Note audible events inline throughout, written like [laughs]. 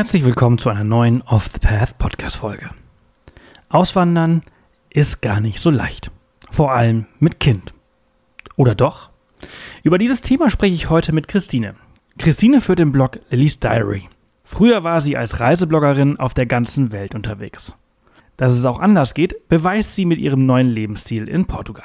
Herzlich willkommen zu einer neuen Off the Path Podcast Folge. Auswandern ist gar nicht so leicht. Vor allem mit Kind. Oder doch? Über dieses Thema spreche ich heute mit Christine. Christine führt den Blog Lillys Diary. Früher war sie als Reisebloggerin auf der ganzen Welt unterwegs. Dass es auch anders geht, beweist sie mit ihrem neuen Lebensstil in Portugal.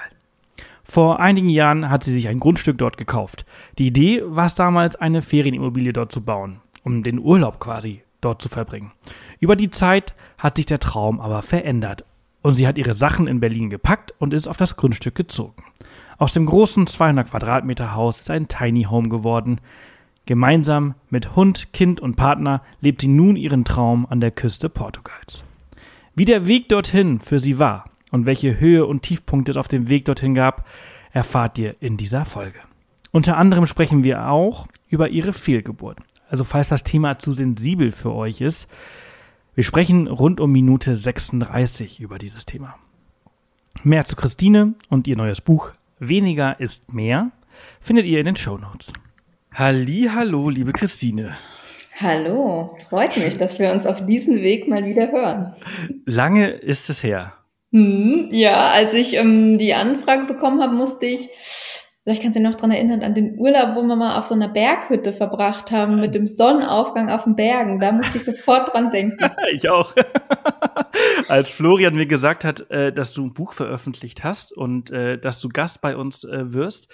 Vor einigen Jahren hat sie sich ein Grundstück dort gekauft. Die Idee war es damals, eine Ferienimmobilie dort zu bauen, um den Urlaub quasi dort zu verbringen. Über die Zeit hat sich der Traum aber verändert und sie hat ihre Sachen in Berlin gepackt und ist auf das Grundstück gezogen. Aus dem großen 200 Quadratmeter Haus ist ein Tiny Home geworden. Gemeinsam mit Hund, Kind und Partner lebt sie nun ihren Traum an der Küste Portugals. Wie der Weg dorthin für sie war und welche Höhe und Tiefpunkte es auf dem Weg dorthin gab, erfahrt ihr in dieser Folge. Unter anderem sprechen wir auch über ihre Fehlgeburt. Also falls das Thema zu sensibel für euch ist, wir sprechen rund um Minute 36 über dieses Thema. Mehr zu Christine und ihr neues Buch Weniger ist mehr findet ihr in den Show Notes. Halli, hallo, liebe Christine. Hallo, freut mich, dass wir uns auf diesem Weg mal wieder hören. Lange ist es her. Hm, ja, als ich ähm, die Anfrage bekommen habe, musste ich Vielleicht kannst du dich noch dran erinnern an den Urlaub, wo wir mal auf so einer Berghütte verbracht haben mit dem Sonnenaufgang auf den Bergen. Da musste ich sofort dran denken. [laughs] ich auch. [laughs] Als Florian mir gesagt hat, äh, dass du ein Buch veröffentlicht hast und äh, dass du Gast bei uns äh, wirst,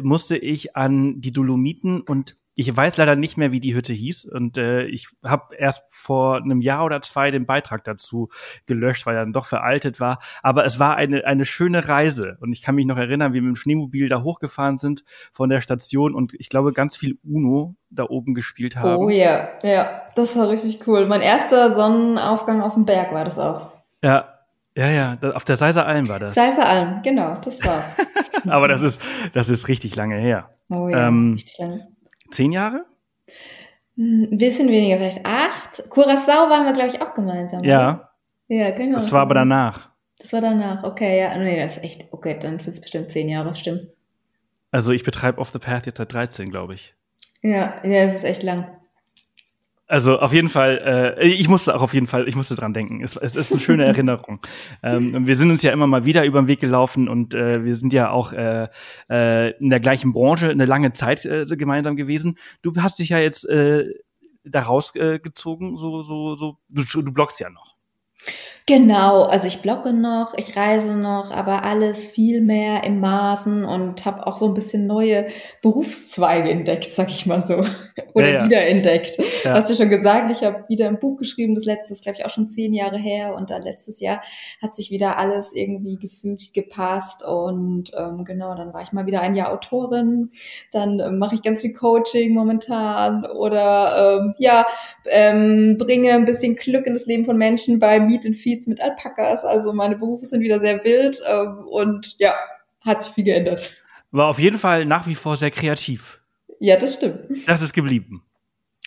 musste ich an die Dolomiten und ich weiß leider nicht mehr, wie die Hütte hieß und äh, ich habe erst vor einem Jahr oder zwei den Beitrag dazu gelöscht, weil er dann doch veraltet war. Aber es war eine eine schöne Reise und ich kann mich noch erinnern, wie wir mit dem Schneemobil da hochgefahren sind von der Station und ich glaube ganz viel Uno da oben gespielt haben. Oh ja, ja, das war richtig cool. Mein erster Sonnenaufgang auf dem Berg war das auch. Ja, ja, ja, auf der Seiser Alm war das. Seiser Alm, genau, das war's. [laughs] Aber das ist, das ist richtig lange her. Oh ja, ähm, richtig lange zehn Jahre? Hm, ein bisschen weniger, vielleicht acht. Curacao waren wir, glaube ich, auch gemeinsam. Ja. Oder? Ja, können wir Das war aber danach. Das war danach, okay, ja. Nee, das ist echt, okay, dann sind es bestimmt zehn Jahre, stimmt. Also ich betreibe Off the Path jetzt seit 13, glaube ich. Ja, ja, es ist echt lang. Also auf jeden Fall, äh, ich musste auch auf jeden Fall, ich musste dran denken. Es, es ist eine schöne [laughs] Erinnerung. ähm, wir sind uns ja immer mal wieder über den Weg gelaufen und äh, wir sind ja auch äh, äh, in der gleichen Branche eine lange Zeit äh, gemeinsam gewesen. Du hast dich ja jetzt äh, da rausgezogen, so, so, so, du, du bloggst ja noch. Genau, also ich blogge noch, ich reise noch, aber alles viel mehr im Maßen und habe auch so ein bisschen neue Berufszweige entdeckt, sag ich mal so. [laughs] Oder ja, ja. wiederentdeckt. Ja. Hast du schon gesagt, ich habe wieder ein Buch geschrieben, das letzte ist, glaube ich, auch schon zehn Jahre her und dann letztes Jahr hat sich wieder alles irgendwie gefühlt gepasst und ähm, genau, dann war ich mal wieder ein Jahr Autorin, dann ähm, mache ich ganz viel Coaching momentan oder ähm, ja, ähm, bringe ein bisschen Glück in das Leben von Menschen bei Meet and Feed Feeds mit Alpakas. Also meine Berufe sind wieder sehr wild ähm, und ja, hat sich viel geändert. War auf jeden Fall nach wie vor sehr kreativ. Ja, das stimmt. Das ist geblieben.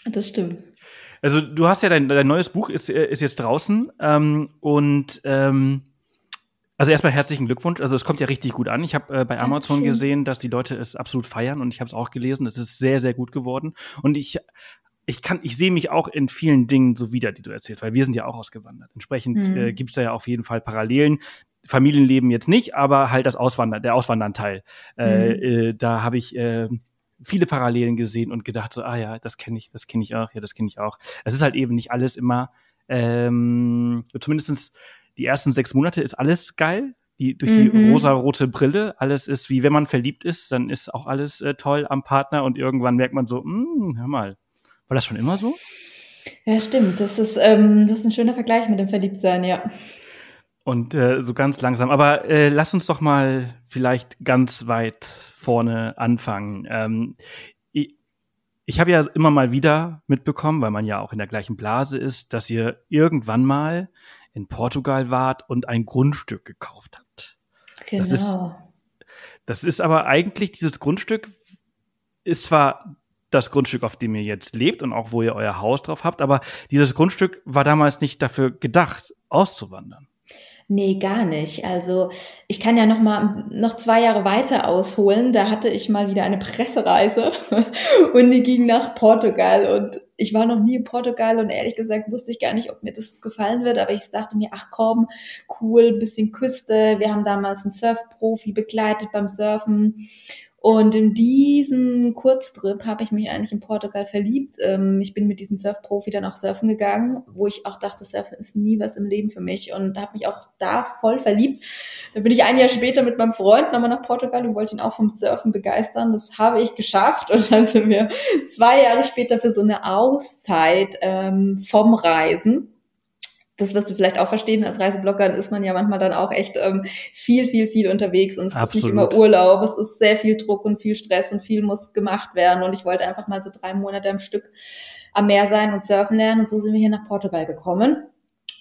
Das stimmt. Also du hast ja dein, dein neues Buch ist, ist jetzt draußen ähm, und ähm, also erstmal herzlichen Glückwunsch. Also es kommt ja richtig gut an. Ich habe äh, bei Amazon Dankeschön. gesehen, dass die Leute es absolut feiern und ich habe es auch gelesen. Es ist sehr, sehr gut geworden. Und ich ich kann, ich sehe mich auch in vielen Dingen so wieder, die du erzählst, weil wir sind ja auch ausgewandert. Entsprechend mhm. äh, gibt es da ja auf jeden Fall Parallelen. Familienleben jetzt nicht, aber halt das Auswandern, der Auswandernteil. Äh, mhm. Äh, da habe ich äh, viele Parallelen gesehen und gedacht so, ah ja, das kenne ich, das kenne ich auch, ja, das kenne ich auch. Es ist halt eben nicht alles immer, ähm, zumindestens die ersten sechs Monate ist alles geil. Die, durch die mhm. rosa-rote Brille, alles ist wie wenn man verliebt ist, dann ist auch alles äh, toll am Partner und irgendwann merkt man so, hm, hör mal, war das schon immer so? Ja, stimmt. Das ist, ähm, das ist ein schöner Vergleich mit dem Verliebtsein, ja. Und äh, so ganz langsam. Aber äh, lass uns doch mal vielleicht ganz weit vorne anfangen. Ähm, ich habe ja immer mal wieder mitbekommen, weil man ja auch in der gleichen Blase ist, dass ihr irgendwann mal in Portugal wart und ein Grundstück gekauft habt. Genau. Das ist, genau. das ist aber eigentlich, dieses Grundstück ist zwar das Grundstück, auf dem ihr jetzt lebt und auch wo ihr euer Haus drauf habt, aber dieses Grundstück war damals nicht dafür gedacht, auszuwandern. Nee, gar nicht. Also ich kann ja noch mal noch zwei Jahre weiter ausholen. Da hatte ich mal wieder eine Pressereise [laughs] und die ging nach Portugal und ich war noch nie in Portugal und ehrlich gesagt wusste ich gar nicht, ob mir das gefallen wird, aber ich dachte mir, ach komm, cool, bisschen Küste. Wir haben damals einen Surfprofi begleitet beim Surfen und in diesen Kurztrip habe ich mich eigentlich in Portugal verliebt. Ähm, ich bin mit diesem Surfprofi dann auch surfen gegangen, wo ich auch dachte, Surfen ist nie was im Leben für mich und habe mich auch da voll verliebt. Dann bin ich ein Jahr später mit meinem Freund nochmal nach Portugal und wollte ihn auch vom Surfen begeistern. Das habe ich geschafft und dann sind wir zwei Jahre später für so eine Auszeit ähm, vom Reisen das wirst du vielleicht auch verstehen, als Reiseblogger ist man ja manchmal dann auch echt ähm, viel, viel, viel unterwegs und es Absolut. ist nicht immer Urlaub, es ist sehr viel Druck und viel Stress und viel muss gemacht werden und ich wollte einfach mal so drei Monate am Stück am Meer sein und surfen lernen und so sind wir hier nach Portugal gekommen.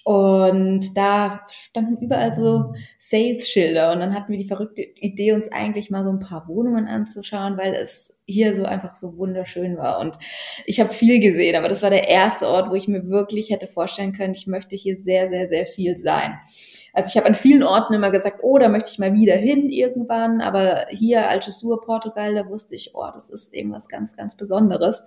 Und da standen überall so Sales-Schilder. Und dann hatten wir die verrückte Idee, uns eigentlich mal so ein paar Wohnungen anzuschauen, weil es hier so einfach so wunderschön war. Und ich habe viel gesehen, aber das war der erste Ort, wo ich mir wirklich hätte vorstellen können, ich möchte hier sehr, sehr, sehr viel sein. Also ich habe an vielen Orten immer gesagt, oh, da möchte ich mal wieder hin irgendwann. Aber hier, Algesur, Portugal, da wusste ich, oh, das ist irgendwas ganz, ganz Besonderes.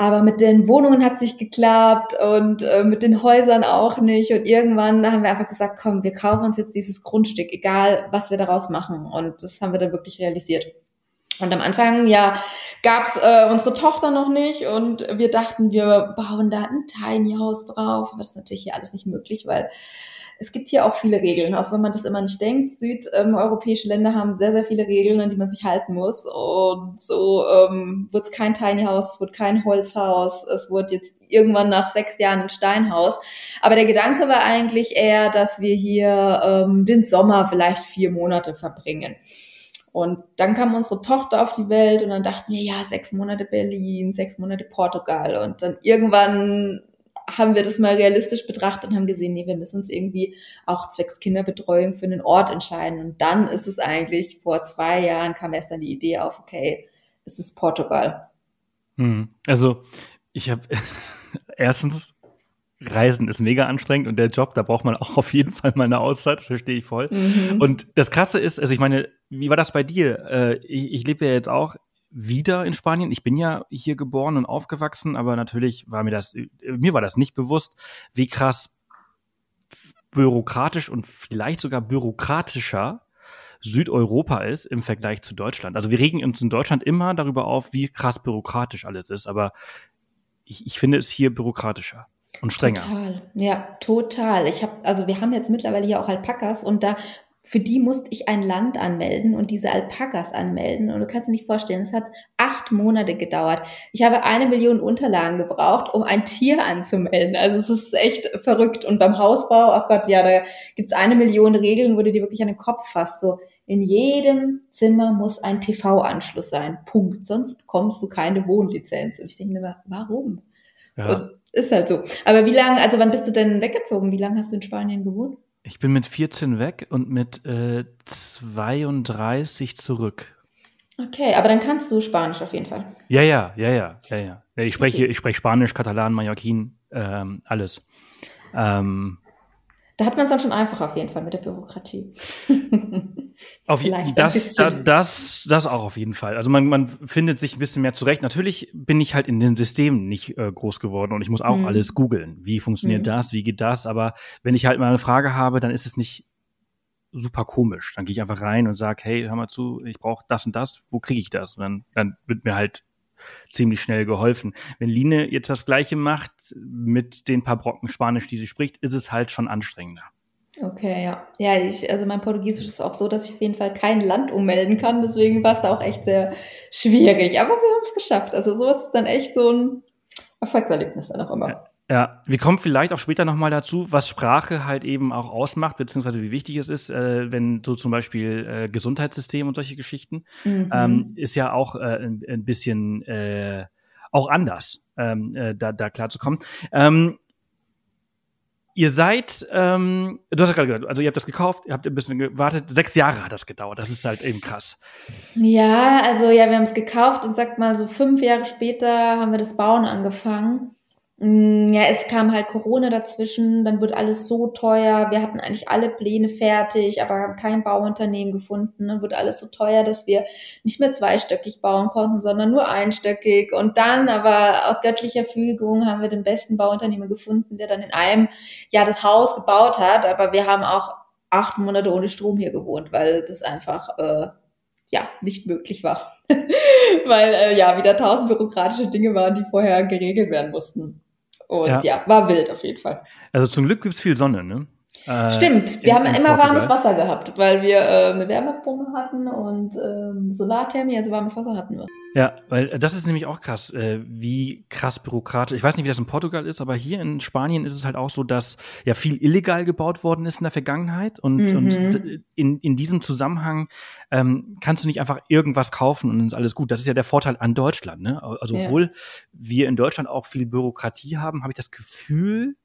Aber mit den Wohnungen hat es nicht geklappt und äh, mit den Häusern auch nicht. Und irgendwann haben wir einfach gesagt, komm, wir kaufen uns jetzt dieses Grundstück, egal was wir daraus machen. Und das haben wir dann wirklich realisiert. Und am Anfang, ja, gab's äh, unsere Tochter noch nicht und wir dachten, wir bauen da ein Tiny House drauf. Aber das ist natürlich hier alles nicht möglich, weil es gibt hier auch viele Regeln, auch wenn man das immer nicht denkt. Südeuropäische ähm, Länder haben sehr, sehr viele Regeln, an die man sich halten muss. Und so ähm, wird es kein Tiny House, es wird kein Holzhaus, es wird jetzt irgendwann nach sechs Jahren ein Steinhaus. Aber der Gedanke war eigentlich eher, dass wir hier ähm, den Sommer vielleicht vier Monate verbringen. Und dann kam unsere Tochter auf die Welt und dann dachten wir, ja, sechs Monate Berlin, sechs Monate Portugal. Und dann irgendwann haben wir das mal realistisch betrachtet und haben gesehen, nee, wir müssen uns irgendwie auch zwecks Kinderbetreuung für einen Ort entscheiden. Und dann ist es eigentlich, vor zwei Jahren kam erst dann die Idee auf, okay, es ist Portugal. Hm. Also ich habe [laughs] erstens Reisen ist mega anstrengend und der Job, da braucht man auch auf jeden Fall mal eine Auszeit, das verstehe ich voll. Mhm. Und das Krasse ist, also ich meine, wie war das bei dir? Äh, ich, ich lebe ja jetzt auch wieder in Spanien. Ich bin ja hier geboren und aufgewachsen, aber natürlich war mir das, mir war das nicht bewusst, wie krass bürokratisch und vielleicht sogar bürokratischer Südeuropa ist im Vergleich zu Deutschland. Also wir regen uns in Deutschland immer darüber auf, wie krass bürokratisch alles ist, aber ich, ich finde es hier bürokratischer und strenger. Total, ja, total. Ich habe, also wir haben jetzt mittlerweile hier auch Alpakas und da für die musste ich ein Land anmelden und diese Alpakas anmelden. Und du kannst dir nicht vorstellen, es hat acht Monate gedauert. Ich habe eine Million Unterlagen gebraucht, um ein Tier anzumelden. Also es ist echt verrückt. Und beim Hausbau, ach Gott, ja, da gibt's eine Million Regeln, wo du dir wirklich an den Kopf fasst. So, in jedem Zimmer muss ein TV-Anschluss sein. Punkt. Sonst bekommst du keine Wohnlizenz. Und ich denke mir, warum? Ja. Und ist halt so. Aber wie lange, also wann bist du denn weggezogen? Wie lange hast du in Spanien gewohnt? Ich bin mit 14 weg und mit äh, 32 zurück. Okay, aber dann kannst du Spanisch auf jeden Fall. Ja, ja, ja, ja, ja, ja. Ich spreche, okay. ich spreche Spanisch, Katalan, Mallorquin, ähm, alles. Ähm, da hat man es dann schon einfach auf jeden Fall mit der Bürokratie. [laughs] auf jeden das, das, das auch auf jeden Fall. Also man, man findet sich ein bisschen mehr zurecht. Natürlich bin ich halt in den Systemen nicht äh, groß geworden und ich muss auch mhm. alles googeln. Wie funktioniert mhm. das? Wie geht das? Aber wenn ich halt mal eine Frage habe, dann ist es nicht super komisch. Dann gehe ich einfach rein und sage, hey, hör mal zu, ich brauche das und das. Wo kriege ich das? Und dann, dann wird mir halt ziemlich schnell geholfen. Wenn Line jetzt das Gleiche macht mit den paar Brocken Spanisch, die sie spricht, ist es halt schon anstrengender. Okay, ja. Ja, ich, also mein Portugiesisch ist auch so, dass ich auf jeden Fall kein Land ummelden kann. Deswegen war es da auch echt sehr schwierig. Aber wir haben es geschafft. Also sowas ist dann echt so ein Erfolgserlebnis dann auch immer. Ja. Wir kommen vielleicht auch später nochmal dazu, was Sprache halt eben auch ausmacht, beziehungsweise wie wichtig es ist, äh, wenn so zum Beispiel äh, Gesundheitssystem und solche Geschichten, mhm. ähm, ist ja auch äh, ein, ein, bisschen äh, auch anders, ähm, äh, da, da klarzukommen. Ähm, Ihr seid, ähm, du hast ja gerade gehört, also ihr habt das gekauft, ihr habt ein bisschen gewartet, sechs Jahre hat das gedauert, das ist halt eben krass. Ja, also ja, wir haben es gekauft und sagt mal so fünf Jahre später haben wir das Bauen angefangen. Mm, ja, es kam halt Corona dazwischen, dann wird alles so teuer. Wir hatten eigentlich alle Pläne fertig, aber haben kein Bauunternehmen gefunden. Dann wird alles so teuer, dass wir nicht mehr zweistöckig bauen konnten, sondern nur einstöckig. Und dann aber aus göttlicher Fügung haben wir den besten Bauunternehmer gefunden, der dann in einem Jahr das Haus gebaut hat. Aber wir haben auch acht Monate ohne Strom hier gewohnt, weil das einfach äh, ja nicht möglich war. [laughs] weil äh, ja wieder tausend bürokratische Dinge waren, die vorher geregelt werden mussten. Und ja. ja, war wild auf jeden Fall. Also zum Glück gibt es viel Sonne, ne? Äh, Stimmt, wir haben immer Portugal. warmes Wasser gehabt, weil wir äh, eine Wärmepumpe hatten und ähm, Solarthermie, also warmes Wasser hatten wir. Ja, weil das ist nämlich auch krass, äh, wie krass bürokratisch. Ich weiß nicht, wie das in Portugal ist, aber hier in Spanien ist es halt auch so, dass ja viel illegal gebaut worden ist in der Vergangenheit und, mhm. und in, in diesem Zusammenhang ähm, kannst du nicht einfach irgendwas kaufen und dann ist alles gut. Das ist ja der Vorteil an Deutschland. Ne? Also ja. obwohl wir in Deutschland auch viel Bürokratie haben, habe ich das Gefühl,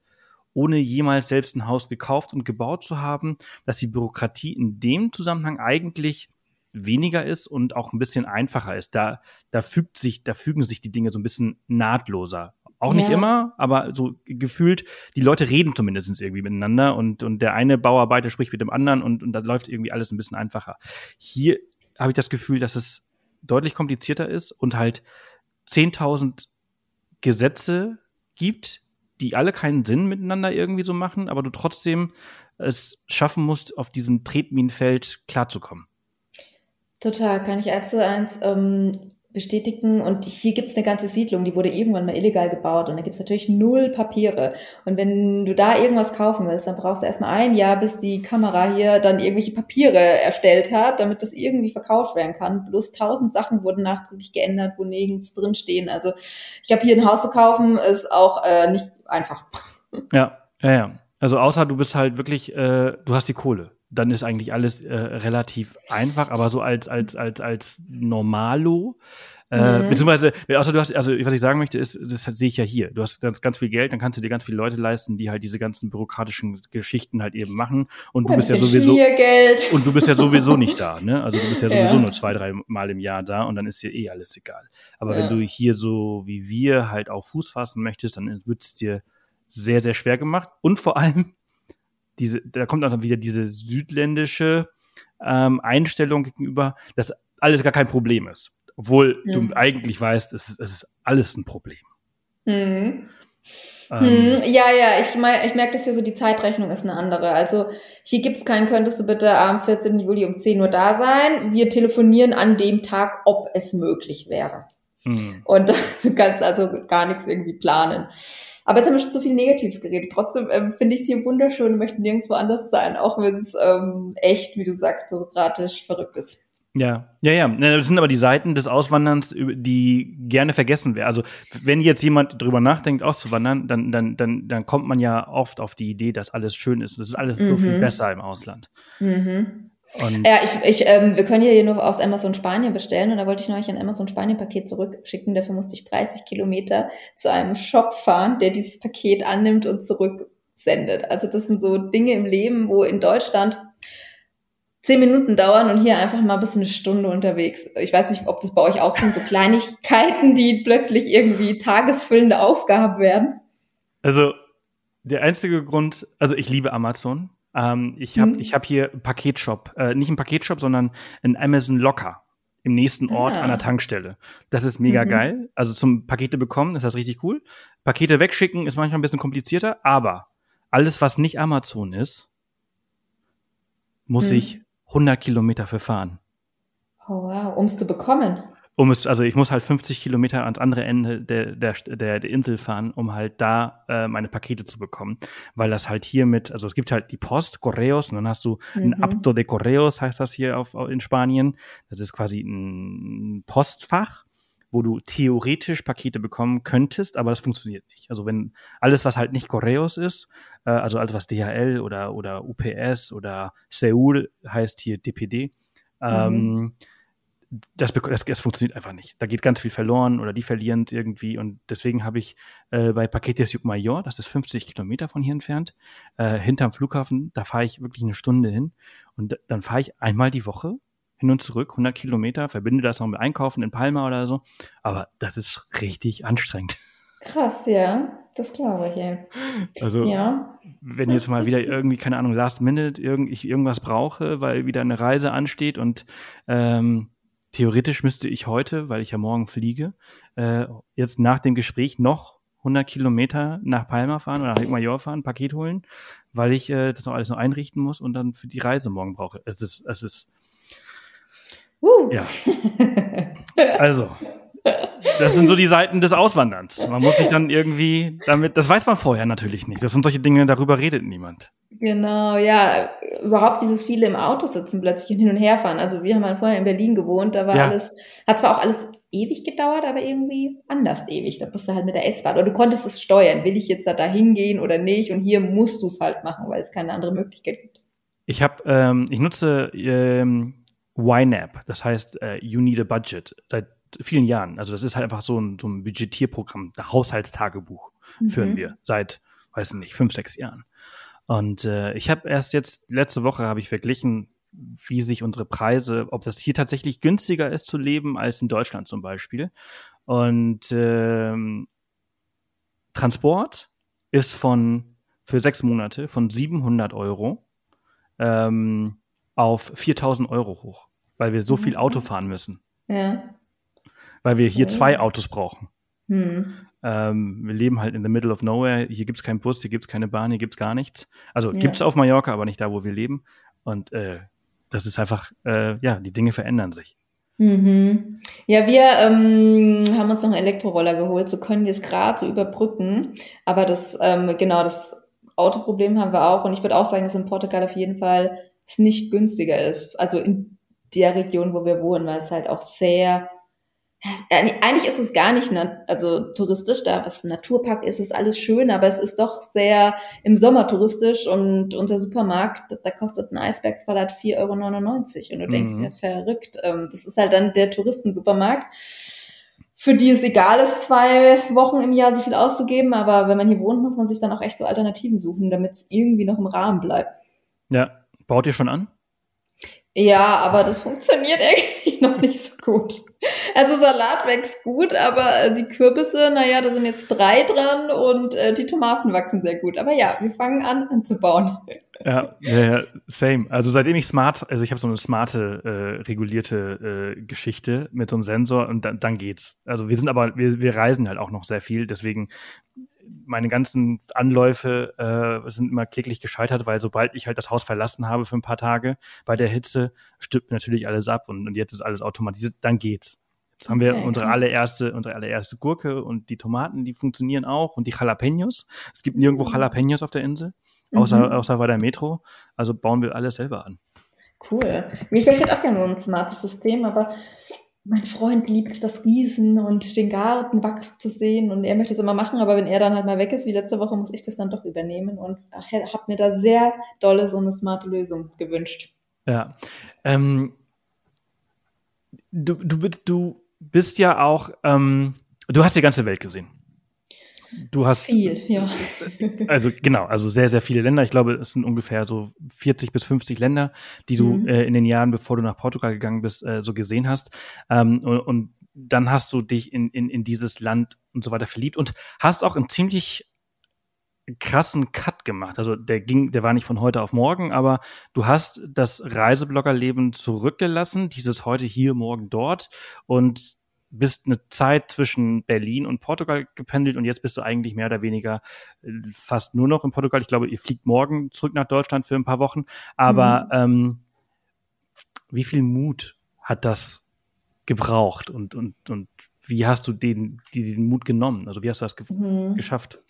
ohne jemals selbst ein Haus gekauft und gebaut zu haben, dass die Bürokratie in dem Zusammenhang eigentlich weniger ist und auch ein bisschen einfacher ist. Da, da fügt sich, da fügen sich die Dinge so ein bisschen nahtloser. Auch nicht ja. immer, aber so gefühlt, die Leute reden zumindest irgendwie miteinander und, und der eine Bauarbeiter spricht mit dem anderen und, und da läuft irgendwie alles ein bisschen einfacher. Hier habe ich das Gefühl, dass es deutlich komplizierter ist und halt 10.000 Gesetze gibt, die alle keinen Sinn miteinander irgendwie so machen, aber du trotzdem es schaffen musst, auf diesem Tretminenfeld klarzukommen. Total, kann ich eins zu eins ähm, bestätigen. Und hier gibt es eine ganze Siedlung, die wurde irgendwann mal illegal gebaut und da gibt es natürlich null Papiere. Und wenn du da irgendwas kaufen willst, dann brauchst du erstmal ein Jahr, bis die Kamera hier dann irgendwelche Papiere erstellt hat, damit das irgendwie verkauft werden kann. Bloß tausend Sachen wurden nachträglich geändert, wo nirgends drinstehen. Also ich glaube, hier ein Haus zu kaufen ist auch äh, nicht einfach. Ja, ja, ja. Also außer du bist halt wirklich, äh, du hast die Kohle dann ist eigentlich alles äh, relativ einfach, aber so als, als, als, als Normalo, äh, mhm. beziehungsweise, außer du hast, also was ich sagen möchte, ist, das sehe ich ja hier. Du hast ganz, ganz viel Geld, dann kannst du dir ganz viele Leute leisten, die halt diese ganzen bürokratischen Geschichten halt eben machen. Und du ja, bist ja sowieso. Geld. Und du bist ja sowieso nicht da, ne? Also du bist ja [laughs] sowieso ja. nur zwei, drei Mal im Jahr da und dann ist dir eh alles egal. Aber ja. wenn du hier so wie wir halt auch Fuß fassen möchtest, dann wird es dir sehr, sehr schwer gemacht. Und vor allem, [laughs] diese, da kommt auch wieder diese südländische ähm, Einstellung gegenüber, dass alles gar kein Problem ist. Obwohl mhm. du eigentlich weißt, es ist, es ist alles ein Problem. Mhm. Ähm, hm, ja, ja, ich, mein, ich merke das hier so, die Zeitrechnung ist eine andere. Also hier gibt es keinen, könntest du bitte am 14. Juli um 10 Uhr da sein. Wir telefonieren an dem Tag, ob es möglich wäre. Mhm. Und [laughs] du kannst also gar nichts irgendwie planen. Aber jetzt haben wir schon so viel Negatives geredet. Trotzdem ähm, finde ich es hier wunderschön und möchte nirgendwo anders sein, auch wenn es ähm, echt, wie du sagst, bürokratisch verrückt ist. Ja, ja, ja. Das sind aber die Seiten des Auswanderns, die gerne vergessen werden. Also wenn jetzt jemand drüber nachdenkt, auszuwandern, dann, dann, dann, dann kommt man ja oft auf die Idee, dass alles schön ist. Das ist alles mhm. so viel mhm. besser im Ausland. Mhm. Und ja, ich, ich, ähm, wir können hier nur aus Amazon Spanien bestellen und da wollte ich neulich ein Amazon Spanien Paket zurückschicken. Dafür musste ich 30 Kilometer zu einem Shop fahren, der dieses Paket annimmt und zurücksendet. Also das sind so Dinge im Leben, wo in Deutschland zehn Minuten dauern und hier einfach mal bis eine Stunde unterwegs. Ich weiß nicht, ob das bei euch auch sind, so Kleinigkeiten, die plötzlich irgendwie tagesfüllende Aufgaben werden. Also der einzige Grund, also ich liebe Amazon. Ähm, ich habe mhm. ich hab hier einen Paketshop, äh, nicht einen Paketshop, sondern einen Amazon Locker im nächsten Ort ah. an der Tankstelle. Das ist mega mhm. geil. Also zum Pakete bekommen ist das richtig cool. Pakete wegschicken ist manchmal ein bisschen komplizierter, aber alles, was nicht Amazon ist, muss mhm. ich 100 Kilometer verfahren. Oh wow, um es zu bekommen um es, also ich muss halt 50 Kilometer ans andere Ende der, der, der, der Insel fahren, um halt da äh, meine Pakete zu bekommen. Weil das halt hier mit, also es gibt halt die Post, Correos, und dann hast du mhm. ein Abdo de Correos, heißt das hier auf, in Spanien. Das ist quasi ein Postfach, wo du theoretisch Pakete bekommen könntest, aber das funktioniert nicht. Also wenn alles, was halt nicht Correos ist, äh, also alles, was DHL oder, oder UPS oder Seul heißt hier DPD, mhm. ähm, das, das, das, funktioniert einfach nicht. Da geht ganz viel verloren oder die verlieren es irgendwie. Und deswegen habe ich äh, bei Paquetes Jucmayor, das ist 50 Kilometer von hier entfernt, äh, hinterm Flughafen, da fahre ich wirklich eine Stunde hin. Und dann fahre ich einmal die Woche hin und zurück, 100 Kilometer, verbinde das noch mit Einkaufen in Palma oder so. Aber das ist richtig anstrengend. Krass, ja. Das glaube ich, ja. Also, ja. wenn jetzt mal wieder irgendwie, keine Ahnung, last minute irgend, ich irgendwas brauche, weil wieder eine Reise ansteht und ähm, theoretisch müsste ich heute, weil ich ja morgen fliege, äh, jetzt nach dem Gespräch noch 100 Kilometer nach Palma fahren oder nach Major fahren, Paket holen, weil ich äh, das noch alles noch einrichten muss und dann für die Reise morgen brauche. Es ist, es ist, uh. ja. Also, das sind so die Seiten des Auswanderns. Man muss sich dann irgendwie damit, das weiß man vorher natürlich nicht. Das sind solche Dinge, darüber redet niemand. Genau, ja. Überhaupt dieses viele im Auto sitzen plötzlich und hin und her fahren. Also wir haben halt vorher in Berlin gewohnt, da war ja. alles, hat zwar auch alles ewig gedauert, aber irgendwie anders ewig. Da bist du halt mit der S-Bahn. Oder du konntest es steuern. Will ich jetzt da hingehen oder nicht? Und hier musst du es halt machen, weil es keine andere Möglichkeit gibt. Ich habe, ähm, ich nutze ähm, YNAB, das heißt uh, You Need a Budget, seit vielen Jahren. Also das ist halt einfach so ein, so ein Budgetierprogramm, ein Haushaltstagebuch mhm. führen wir seit, weiß nicht, fünf, sechs Jahren. Und äh, ich habe erst jetzt, letzte Woche habe ich verglichen, wie sich unsere Preise, ob das hier tatsächlich günstiger ist zu leben als in Deutschland zum Beispiel. Und ähm, Transport ist von für sechs Monate von 700 Euro ähm, auf 4000 Euro hoch, weil wir so viel mhm. Auto fahren müssen. Ja weil wir hier okay. zwei Autos brauchen. Hm. Ähm, wir leben halt in the middle of nowhere. Hier gibt's keinen Bus, hier gibt's keine Bahn, hier gibt's gar nichts. Also ja. gibt's auf Mallorca, aber nicht da, wo wir leben. Und äh, das ist einfach, äh, ja, die Dinge verändern sich. Mhm. Ja, wir ähm, haben uns noch einen Elektroroller geholt, so können wir es gerade so überbrücken. Aber das, ähm, genau, das Autoproblem haben wir auch. Und ich würde auch sagen, dass in Portugal auf jeden Fall es nicht günstiger ist. Also in der Region, wo wir wohnen, weil es halt auch sehr eigentlich ist es gar nicht also touristisch, da was ein Naturpark ist, ist alles schön, aber es ist doch sehr im Sommer touristisch und unser Supermarkt, da kostet ein Eisbergsalat 4,99 Euro und du denkst, mhm. ja verrückt, ähm, das ist halt dann der Touristensupermarkt, für die es egal ist, zwei Wochen im Jahr so viel auszugeben, aber wenn man hier wohnt, muss man sich dann auch echt so Alternativen suchen, damit es irgendwie noch im Rahmen bleibt. Ja, baut ihr schon an? Ja, aber das funktioniert irgendwie [laughs] noch nicht so gut. Also Salat wächst gut, aber äh, die Kürbisse, naja, da sind jetzt drei dran und äh, die Tomaten wachsen sehr gut. Aber ja, wir fangen an anzubauen. Ja, ja, same. Also seitdem ich smart, also ich habe so eine smarte, äh, regulierte äh, Geschichte mit so einem Sensor und dann, dann geht's. Also wir sind aber, wir, wir reisen halt auch noch sehr viel, deswegen meine ganzen Anläufe äh, sind immer kläglich gescheitert, weil sobald ich halt das Haus verlassen habe für ein paar Tage bei der Hitze, stirbt natürlich alles ab und, und jetzt ist alles automatisiert, dann geht's. Jetzt haben wir unsere allererste, unsere allererste Gurke und die Tomaten, die funktionieren auch und die Jalapenos. Es gibt nirgendwo mhm. Jalapenos auf der Insel, außer, mhm. außer bei der Metro. Also bauen wir alles selber an. Cool. Ich hätte auch gerne so ein smartes System, aber mein Freund liebt das Riesen und den Garten wachsen zu sehen und er möchte es immer machen, aber wenn er dann halt mal weg ist, wie letzte Woche, muss ich das dann doch übernehmen und habe mir da sehr dolle so eine smarte Lösung gewünscht. Ja. Ähm, du, du, du bist ja auch, ähm, du hast die ganze Welt gesehen. Du hast viel, ja. [laughs] Also genau, also sehr, sehr viele Länder. Ich glaube, es sind ungefähr so 40 bis 50 Länder, die du mhm. äh, in den Jahren, bevor du nach Portugal gegangen bist, äh, so gesehen hast. Ähm, und, und, dann hast du dich in, in, in dieses Land und so weiter verliebt und hast auch einen ziemlich krassen Cut gemacht. Also der ging, der war nicht von heute auf morgen, aber du hast das Reisebloggerleben zurückgelassen, dieses heute hier, morgen dort und bist eine Zeit zwischen Berlin und Portugal gependelt und jetzt bist du eigentlich mehr oder weniger äh, fast nur noch in Portugal. Ich glaube, ihr fliegt morgen zurück nach Deutschland für ein paar Wochen. Aber mhm. ähm, wie viel Mut hat das gebraucht und, und, und wie hast du den, den Mut genommen? Also wie hast du das ge mhm. geschafft?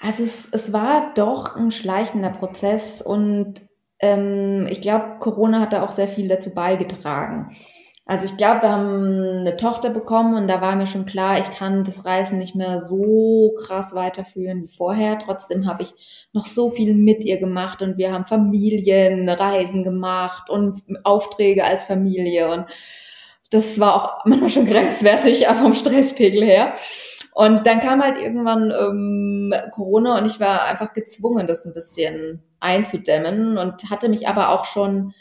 Also es, es war doch ein schleichender Prozess und ähm, ich glaube, Corona hat da auch sehr viel dazu beigetragen. Also ich glaube, wir haben eine Tochter bekommen und da war mir schon klar, ich kann das Reisen nicht mehr so krass weiterführen wie vorher. Trotzdem habe ich noch so viel mit ihr gemacht und wir haben Familienreisen gemacht und Aufträge als Familie und das war auch manchmal schon [laughs] grenzwertig, vom Stresspegel her. Und dann kam halt irgendwann ähm, Corona und ich war einfach gezwungen, das ein bisschen einzudämmen und hatte mich aber auch schon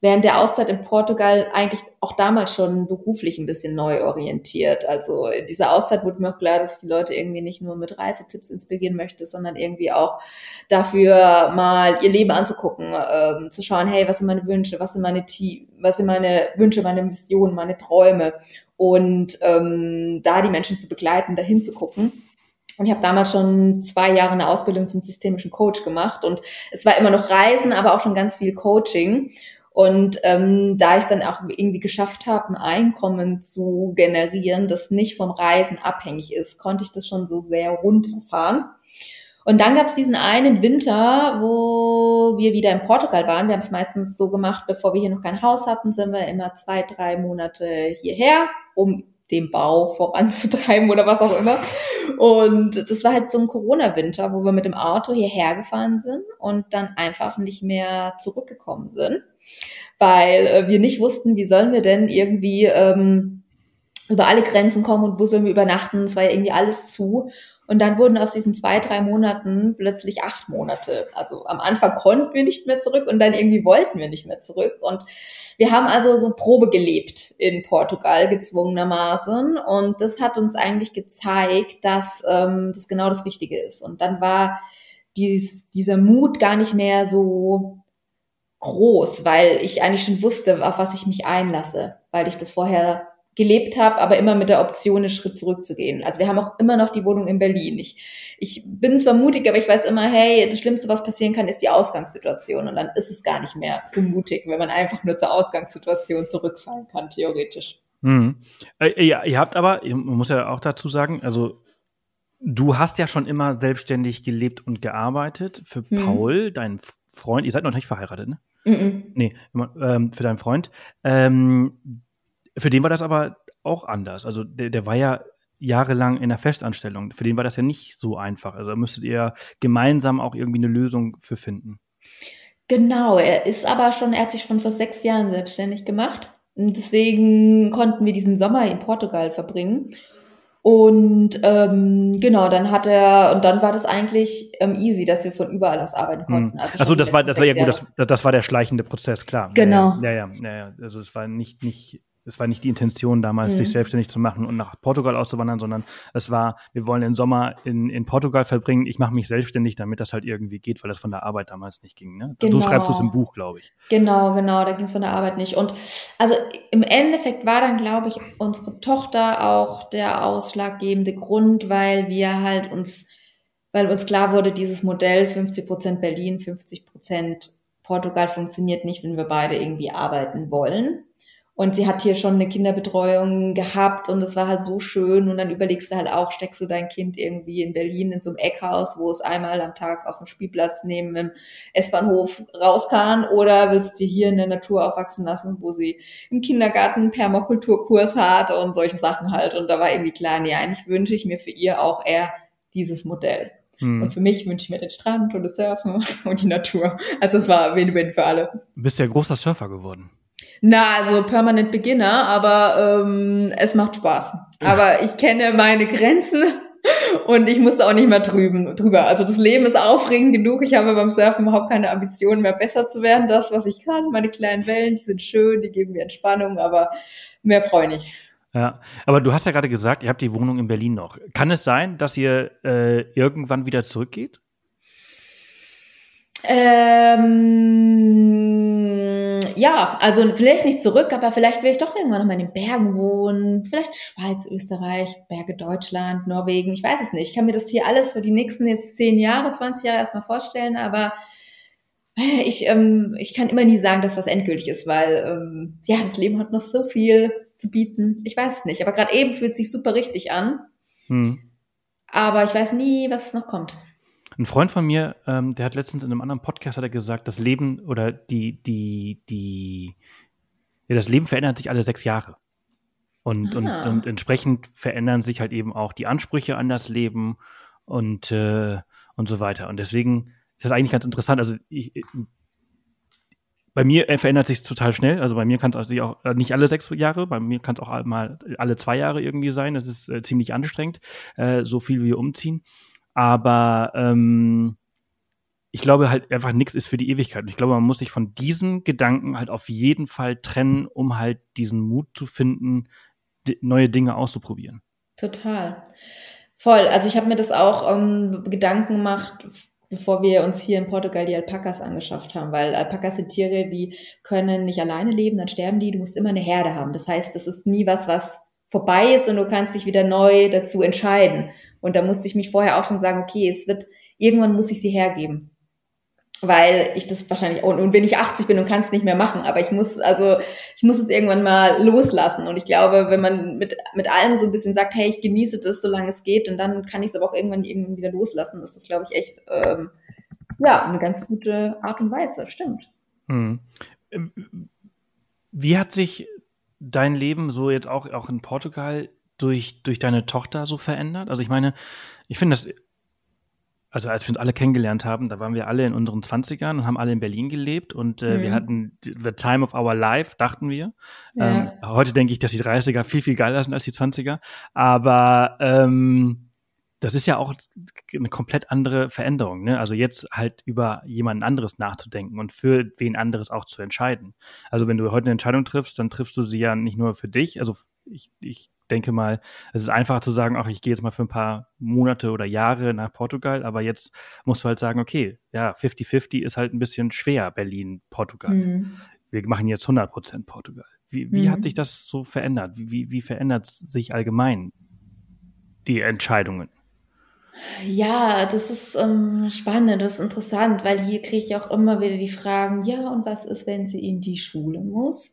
während der Auszeit in Portugal eigentlich auch damals schon beruflich ein bisschen neu orientiert. Also in dieser Auszeit wurde mir auch klar, dass ich die Leute irgendwie nicht nur mit Reisetipps inspirieren möchte, sondern irgendwie auch dafür mal ihr Leben anzugucken, ähm, zu schauen, hey, was sind meine Wünsche, was sind meine was sind meine Wünsche, meine Missionen, meine Träume und ähm, da die Menschen zu begleiten, dahin zu gucken. Und ich habe damals schon zwei Jahre eine Ausbildung zum systemischen Coach gemacht und es war immer noch Reisen, aber auch schon ganz viel Coaching. Und ähm, da ich dann auch irgendwie geschafft habe, ein Einkommen zu generieren, das nicht vom Reisen abhängig ist, konnte ich das schon so sehr runterfahren. Und dann gab es diesen einen Winter, wo wir wieder in Portugal waren. Wir haben es meistens so gemacht, bevor wir hier noch kein Haus hatten, sind wir immer zwei, drei Monate hierher, um den Bau voranzutreiben oder was auch immer. Und das war halt so ein Corona-Winter, wo wir mit dem Auto hierher gefahren sind und dann einfach nicht mehr zurückgekommen sind, weil äh, wir nicht wussten, wie sollen wir denn irgendwie ähm, über alle Grenzen kommen und wo sollen wir übernachten. Es war ja irgendwie alles zu. Und dann wurden aus diesen zwei, drei Monaten plötzlich acht Monate. Also am Anfang konnten wir nicht mehr zurück und dann irgendwie wollten wir nicht mehr zurück. Und wir haben also so Probe gelebt in Portugal gezwungenermaßen. Und das hat uns eigentlich gezeigt, dass ähm, das genau das Richtige ist. Und dann war dies, dieser Mut gar nicht mehr so groß, weil ich eigentlich schon wusste, auf was ich mich einlasse, weil ich das vorher gelebt habe, aber immer mit der Option, einen Schritt zurückzugehen. Also wir haben auch immer noch die Wohnung in Berlin. Ich, ich bin zwar mutig, aber ich weiß immer, hey, das Schlimmste, was passieren kann, ist die Ausgangssituation. Und dann ist es gar nicht mehr so mutig, wenn man einfach nur zur Ausgangssituation zurückfallen kann, theoretisch. Mhm. Äh, ja, ihr habt aber, man muss ja auch dazu sagen, also du hast ja schon immer selbstständig gelebt und gearbeitet. Für mhm. Paul, deinen Freund, ihr seid noch nicht verheiratet, ne? Mhm. Nee, ähm, für deinen Freund. Ähm, für den war das aber auch anders. Also der, der war ja jahrelang in der Festanstellung. Für den war das ja nicht so einfach. Also da müsstet ihr gemeinsam auch irgendwie eine Lösung für finden. Genau, er ist aber schon, er hat sich schon vor sechs Jahren selbstständig gemacht. Und deswegen konnten wir diesen Sommer in Portugal verbringen. Und ähm, genau, dann hat er, und dann war das eigentlich ähm, easy, dass wir von überall aus arbeiten hm. konnten. Also Achso, das war, das war ja gut, das, das war der schleichende Prozess, klar. Genau. Ja, ja, ja, ja. Also es war nicht, nicht es war nicht die Intention damals, mhm. sich selbstständig zu machen und nach Portugal auszuwandern, sondern es war, wir wollen den Sommer in, in Portugal verbringen. Ich mache mich selbstständig, damit das halt irgendwie geht, weil das von der Arbeit damals nicht ging. Ne? Genau. So schreibst du es im Buch, glaube ich. Genau, genau, da ging es von der Arbeit nicht. Und also im Endeffekt war dann, glaube ich, unsere Tochter auch der ausschlaggebende Grund, weil wir halt uns, weil uns klar wurde, dieses Modell 50 Prozent Berlin, 50 Prozent Portugal funktioniert nicht, wenn wir beide irgendwie arbeiten wollen. Und sie hat hier schon eine Kinderbetreuung gehabt und es war halt so schön. Und dann überlegst du halt auch, steckst du dein Kind irgendwie in Berlin in so einem Eckhaus, wo es einmal am Tag auf dem Spielplatz neben dem S-Bahnhof raus kann oder willst du sie hier in der Natur aufwachsen lassen, wo sie im Kindergarten Permakulturkurs hat und solche Sachen halt. Und da war irgendwie klar, nee, eigentlich wünsche ich mir für ihr auch eher dieses Modell. Hm. Und für mich wünsche ich mir den Strand und das Surfen [laughs] und die Natur. Also es war Win-Win für alle. Du bist ja großer Surfer geworden. Na, also Permanent Beginner, aber ähm, es macht Spaß. Aber ich kenne meine Grenzen [laughs] und ich musste auch nicht mehr drüben, drüber. Also das Leben ist aufregend genug. Ich habe beim Surfen überhaupt keine Ambitionen mehr besser zu werden. Das, was ich kann, meine kleinen Wellen, die sind schön, die geben mir Entspannung, aber mehr brauche ich nicht. Ja, aber du hast ja gerade gesagt, ihr habt die Wohnung in Berlin noch. Kann es sein, dass ihr äh, irgendwann wieder zurückgeht? Ähm, ja, also vielleicht nicht zurück, aber vielleicht will ich doch irgendwann noch mal in den Bergen wohnen. Vielleicht Schweiz, Österreich, Berge Deutschland, Norwegen. Ich weiß es nicht. Ich kann mir das hier alles für die nächsten jetzt zehn Jahre, 20 Jahre erstmal vorstellen, aber ich, ähm, ich kann immer nie sagen, dass was endgültig ist, weil ähm, ja, das Leben hat noch so viel zu bieten. Ich weiß es nicht. Aber gerade eben fühlt es sich super richtig an. Hm. Aber ich weiß nie, was noch kommt. Ein Freund von mir, ähm, der hat letztens in einem anderen Podcast hat er gesagt, das Leben oder die, die, die, ja, das Leben verändert sich alle sechs Jahre. Und, und, ah. und entsprechend verändern sich halt eben auch die Ansprüche an das Leben und, äh, und so weiter. Und deswegen ist das eigentlich ganz interessant. Also ich, bei mir äh, verändert sich total schnell. Also bei mir kann es also auch äh, nicht alle sechs Jahre, bei mir kann es auch mal alle zwei Jahre irgendwie sein. Das ist äh, ziemlich anstrengend, äh, so viel wie wir umziehen. Aber ähm, ich glaube halt einfach nichts ist für die Ewigkeit. Und ich glaube, man muss sich von diesen Gedanken halt auf jeden Fall trennen, um halt diesen Mut zu finden, neue Dinge auszuprobieren. Total. Voll. Also ich habe mir das auch ähm, Gedanken gemacht, bevor wir uns hier in Portugal die Alpakas angeschafft haben, weil Alpakas sind Tiere, die können nicht alleine leben, dann sterben die, du musst immer eine Herde haben. Das heißt, das ist nie was, was vorbei ist und du kannst dich wieder neu dazu entscheiden. Und da musste ich mich vorher auch schon sagen, okay, es wird, irgendwann muss ich sie hergeben weil ich das wahrscheinlich und, und wenn ich 80 bin und kann es nicht mehr machen, aber ich muss also ich muss es irgendwann mal loslassen und ich glaube, wenn man mit mit allem so ein bisschen sagt, hey, ich genieße das, solange es geht und dann kann ich es aber auch irgendwann irgendwann wieder loslassen, ist das glaube ich echt ähm, ja eine ganz gute Art und Weise, stimmt. Hm. Wie hat sich dein Leben so jetzt auch auch in Portugal durch durch deine Tochter so verändert? Also ich meine, ich finde das also als wir uns alle kennengelernt haben, da waren wir alle in unseren Zwanzigern und haben alle in Berlin gelebt und äh, mhm. wir hatten the time of our life, dachten wir. Ja. Ähm, heute denke ich, dass die 30er viel, viel geiler sind als die 20er. Aber ähm, das ist ja auch eine komplett andere Veränderung. Ne? Also jetzt halt über jemanden anderes nachzudenken und für wen anderes auch zu entscheiden. Also wenn du heute eine Entscheidung triffst, dann triffst du sie ja nicht nur für dich. Also ich, ich denke mal, es ist einfacher zu sagen, ach, ich gehe jetzt mal für ein paar Monate oder Jahre nach Portugal, aber jetzt musst du halt sagen, okay, ja, 50-50 ist halt ein bisschen schwer, Berlin, Portugal. Mhm. Wir machen jetzt 100 Prozent Portugal. Wie, wie mhm. hat sich das so verändert? Wie, wie verändert sich allgemein die Entscheidungen? Ja, das ist ähm, spannend, das ist interessant, weil hier kriege ich auch immer wieder die Fragen, ja, und was ist, wenn sie in die Schule muss?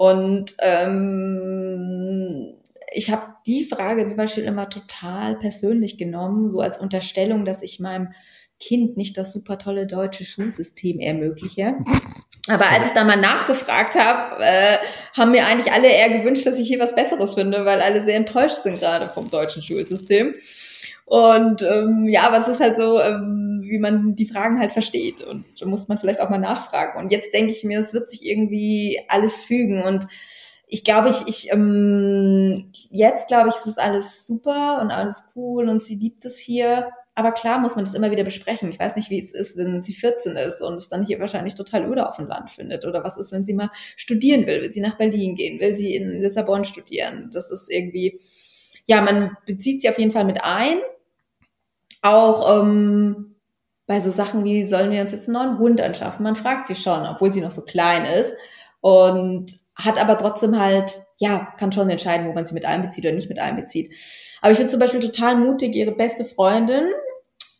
Und ähm, ich habe die Frage zum Beispiel immer total persönlich genommen, so als Unterstellung, dass ich meinem Kind nicht das super tolle deutsche Schulsystem ermögliche. Aber als ich dann mal nachgefragt habe, äh, haben mir eigentlich alle eher gewünscht, dass ich hier was Besseres finde, weil alle sehr enttäuscht sind gerade vom deutschen Schulsystem. Und ähm, ja, aber es ist halt so, ähm, wie man die Fragen halt versteht. Und da muss man vielleicht auch mal nachfragen. Und jetzt denke ich mir, es wird sich irgendwie alles fügen. Und ich glaube, ich, ich ähm, jetzt glaube ich, ist das alles super und alles cool und sie liebt es hier. Aber klar muss man das immer wieder besprechen. Ich weiß nicht, wie es ist, wenn sie 14 ist und es dann hier wahrscheinlich total öde auf dem Land findet. Oder was ist, wenn sie mal studieren will? Will sie nach Berlin gehen? Will sie in Lissabon studieren? Das ist irgendwie, ja, man bezieht sie auf jeden Fall mit ein. Auch ähm, bei so Sachen wie, sollen wir uns jetzt einen neuen Hund anschaffen? Man fragt sie schon, obwohl sie noch so klein ist. Und hat aber trotzdem halt, ja, kann schon entscheiden, wo man sie mit einbezieht oder nicht mit einbezieht. Aber ich finde zum Beispiel total mutig, ihre beste Freundin,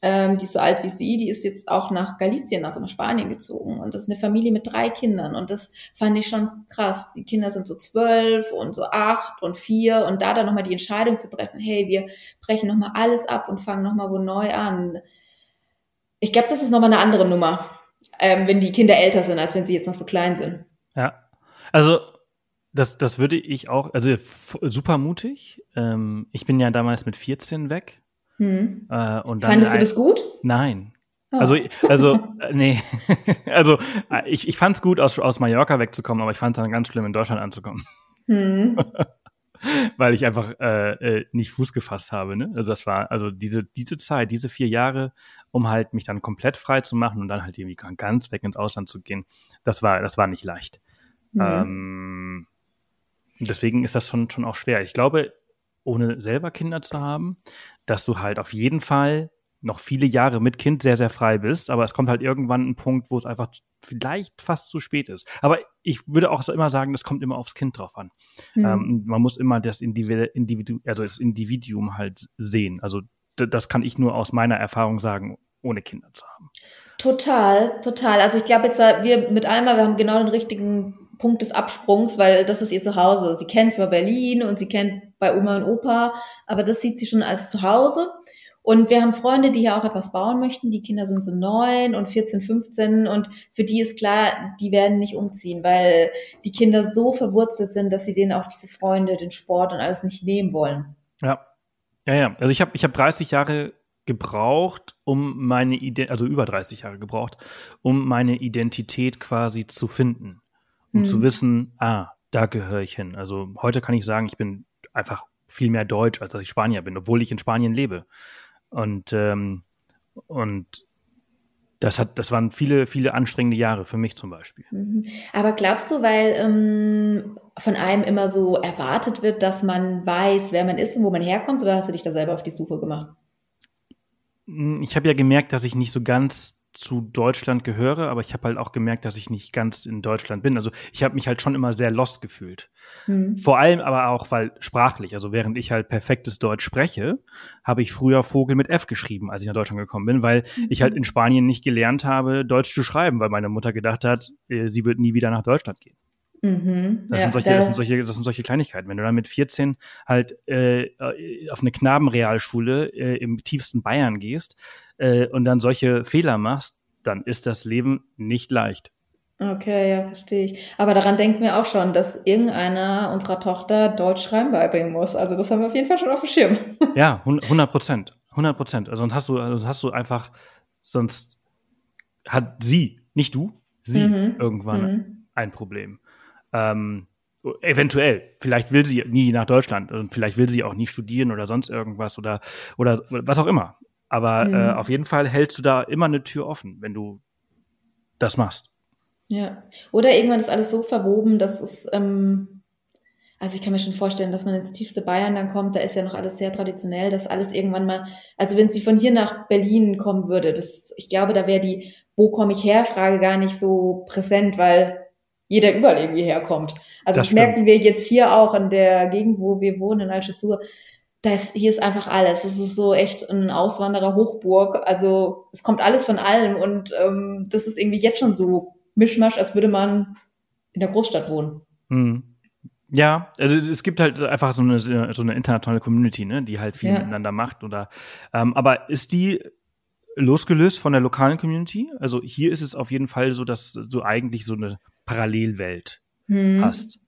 ähm, die ist so alt wie sie, die ist jetzt auch nach Galicien, also nach Spanien gezogen. Und das ist eine Familie mit drei Kindern. Und das fand ich schon krass. Die Kinder sind so zwölf und so acht und vier. Und da dann nochmal die Entscheidung zu treffen, hey, wir brechen nochmal alles ab und fangen nochmal wo neu an. Ich glaube, das ist nochmal eine andere Nummer, ähm, wenn die Kinder älter sind, als wenn sie jetzt noch so klein sind. Ja, also das, das würde ich auch, also super mutig. Ähm, ich bin ja damals mit 14 weg. Hm. Äh, und dann Fandest du das gut? Nein. Oh. Also, also, [laughs] äh, nee. [laughs] also, äh, ich, ich fand es gut, aus, aus Mallorca wegzukommen, aber ich fand es dann ganz schlimm, in Deutschland anzukommen. Hm. [laughs] [laughs] Weil ich einfach äh, äh, nicht Fuß gefasst habe. Ne? Also das war, also diese, diese Zeit, diese vier Jahre, um halt mich dann komplett frei zu machen und dann halt irgendwie ganz weg ins Ausland zu gehen, das war, das war nicht leicht. Mhm. Ähm, deswegen ist das schon, schon auch schwer. Ich glaube, ohne selber Kinder zu haben, dass du halt auf jeden Fall noch viele Jahre mit Kind sehr, sehr frei bist, aber es kommt halt irgendwann ein Punkt, wo es einfach vielleicht fast zu spät ist. Aber ich würde auch so immer sagen, das kommt immer aufs Kind drauf an. Mhm. Ähm, man muss immer das Individu, also das Individuum halt sehen. Also das kann ich nur aus meiner Erfahrung sagen, ohne Kinder zu haben. Total, total. Also ich glaube jetzt, äh, wir mit einmal, wir haben genau den richtigen Punkt des Absprungs, weil das ist ihr Zuhause. Sie kennt zwar Berlin und sie kennt bei Oma und Opa, aber das sieht sie schon als Zuhause. Und wir haben Freunde, die hier auch etwas bauen möchten. Die Kinder sind so neun und 14, 15 und für die ist klar, die werden nicht umziehen, weil die Kinder so verwurzelt sind, dass sie denen auch diese Freunde, den Sport und alles nicht nehmen wollen. Ja, ja, ja. Also ich habe ich hab 30 Jahre gebraucht, um meine Identität, also über 30 Jahre gebraucht, um meine Identität quasi zu finden. Um hm. zu wissen, ah, da gehöre ich hin. Also heute kann ich sagen, ich bin einfach viel mehr Deutsch, als dass ich Spanier bin, obwohl ich in Spanien lebe. Und, ähm, und das hat, das waren viele, viele anstrengende Jahre für mich zum Beispiel. Mhm. Aber glaubst du, weil ähm, von einem immer so erwartet wird, dass man weiß, wer man ist und wo man herkommt, oder hast du dich da selber auf die Suche gemacht? Ich habe ja gemerkt, dass ich nicht so ganz zu Deutschland gehöre, aber ich habe halt auch gemerkt, dass ich nicht ganz in Deutschland bin. Also ich habe mich halt schon immer sehr lost gefühlt. Hm. Vor allem aber auch, weil sprachlich, also während ich halt perfektes Deutsch spreche, habe ich früher Vogel mit F geschrieben, als ich nach Deutschland gekommen bin, weil mhm. ich halt in Spanien nicht gelernt habe, Deutsch zu schreiben, weil meine Mutter gedacht hat, äh, sie wird nie wieder nach Deutschland gehen. Mhm, das, ja, sind solche, das, sind solche, das sind solche Kleinigkeiten. Wenn du dann mit 14 halt äh, auf eine Knabenrealschule äh, im tiefsten Bayern gehst äh, und dann solche Fehler machst, dann ist das Leben nicht leicht. Okay, ja, verstehe ich. Aber daran denken wir auch schon, dass irgendeiner unserer Tochter Deutsch schreiben beibringen muss. Also das haben wir auf jeden Fall schon auf dem Schirm. [laughs] Ja, 100 Prozent. 100 Prozent. Also sonst hast du, sonst hast du einfach, sonst hat sie, nicht du, sie mhm. irgendwann mhm. ein Problem. Ähm, eventuell. Vielleicht will sie nie nach Deutschland und vielleicht will sie auch nie studieren oder sonst irgendwas oder, oder was auch immer. Aber mhm. äh, auf jeden Fall hältst du da immer eine Tür offen, wenn du das machst. Ja. Oder irgendwann ist alles so verwoben, dass es, ähm, also ich kann mir schon vorstellen, dass man ins tiefste Bayern dann kommt, da ist ja noch alles sehr traditionell, dass alles irgendwann mal, also wenn sie von hier nach Berlin kommen würde, das, ich glaube, da wäre die, wo komme ich her, Frage gar nicht so präsent, weil jeder überall irgendwie herkommt. Also das, das merken wir jetzt hier auch in der Gegend, wo wir wohnen, in Algesur. Das, hier ist einfach alles. Es ist so echt ein Auswanderer-Hochburg. Also es kommt alles von allem und ähm, das ist irgendwie jetzt schon so Mischmasch, als würde man in der Großstadt wohnen. Hm. Ja, also es gibt halt einfach so eine, so eine internationale Community, ne, die halt viel ja. miteinander macht. Oder ähm, aber ist die losgelöst von der lokalen Community? Also hier ist es auf jeden Fall so, dass du eigentlich so eine Parallelwelt hm. hast.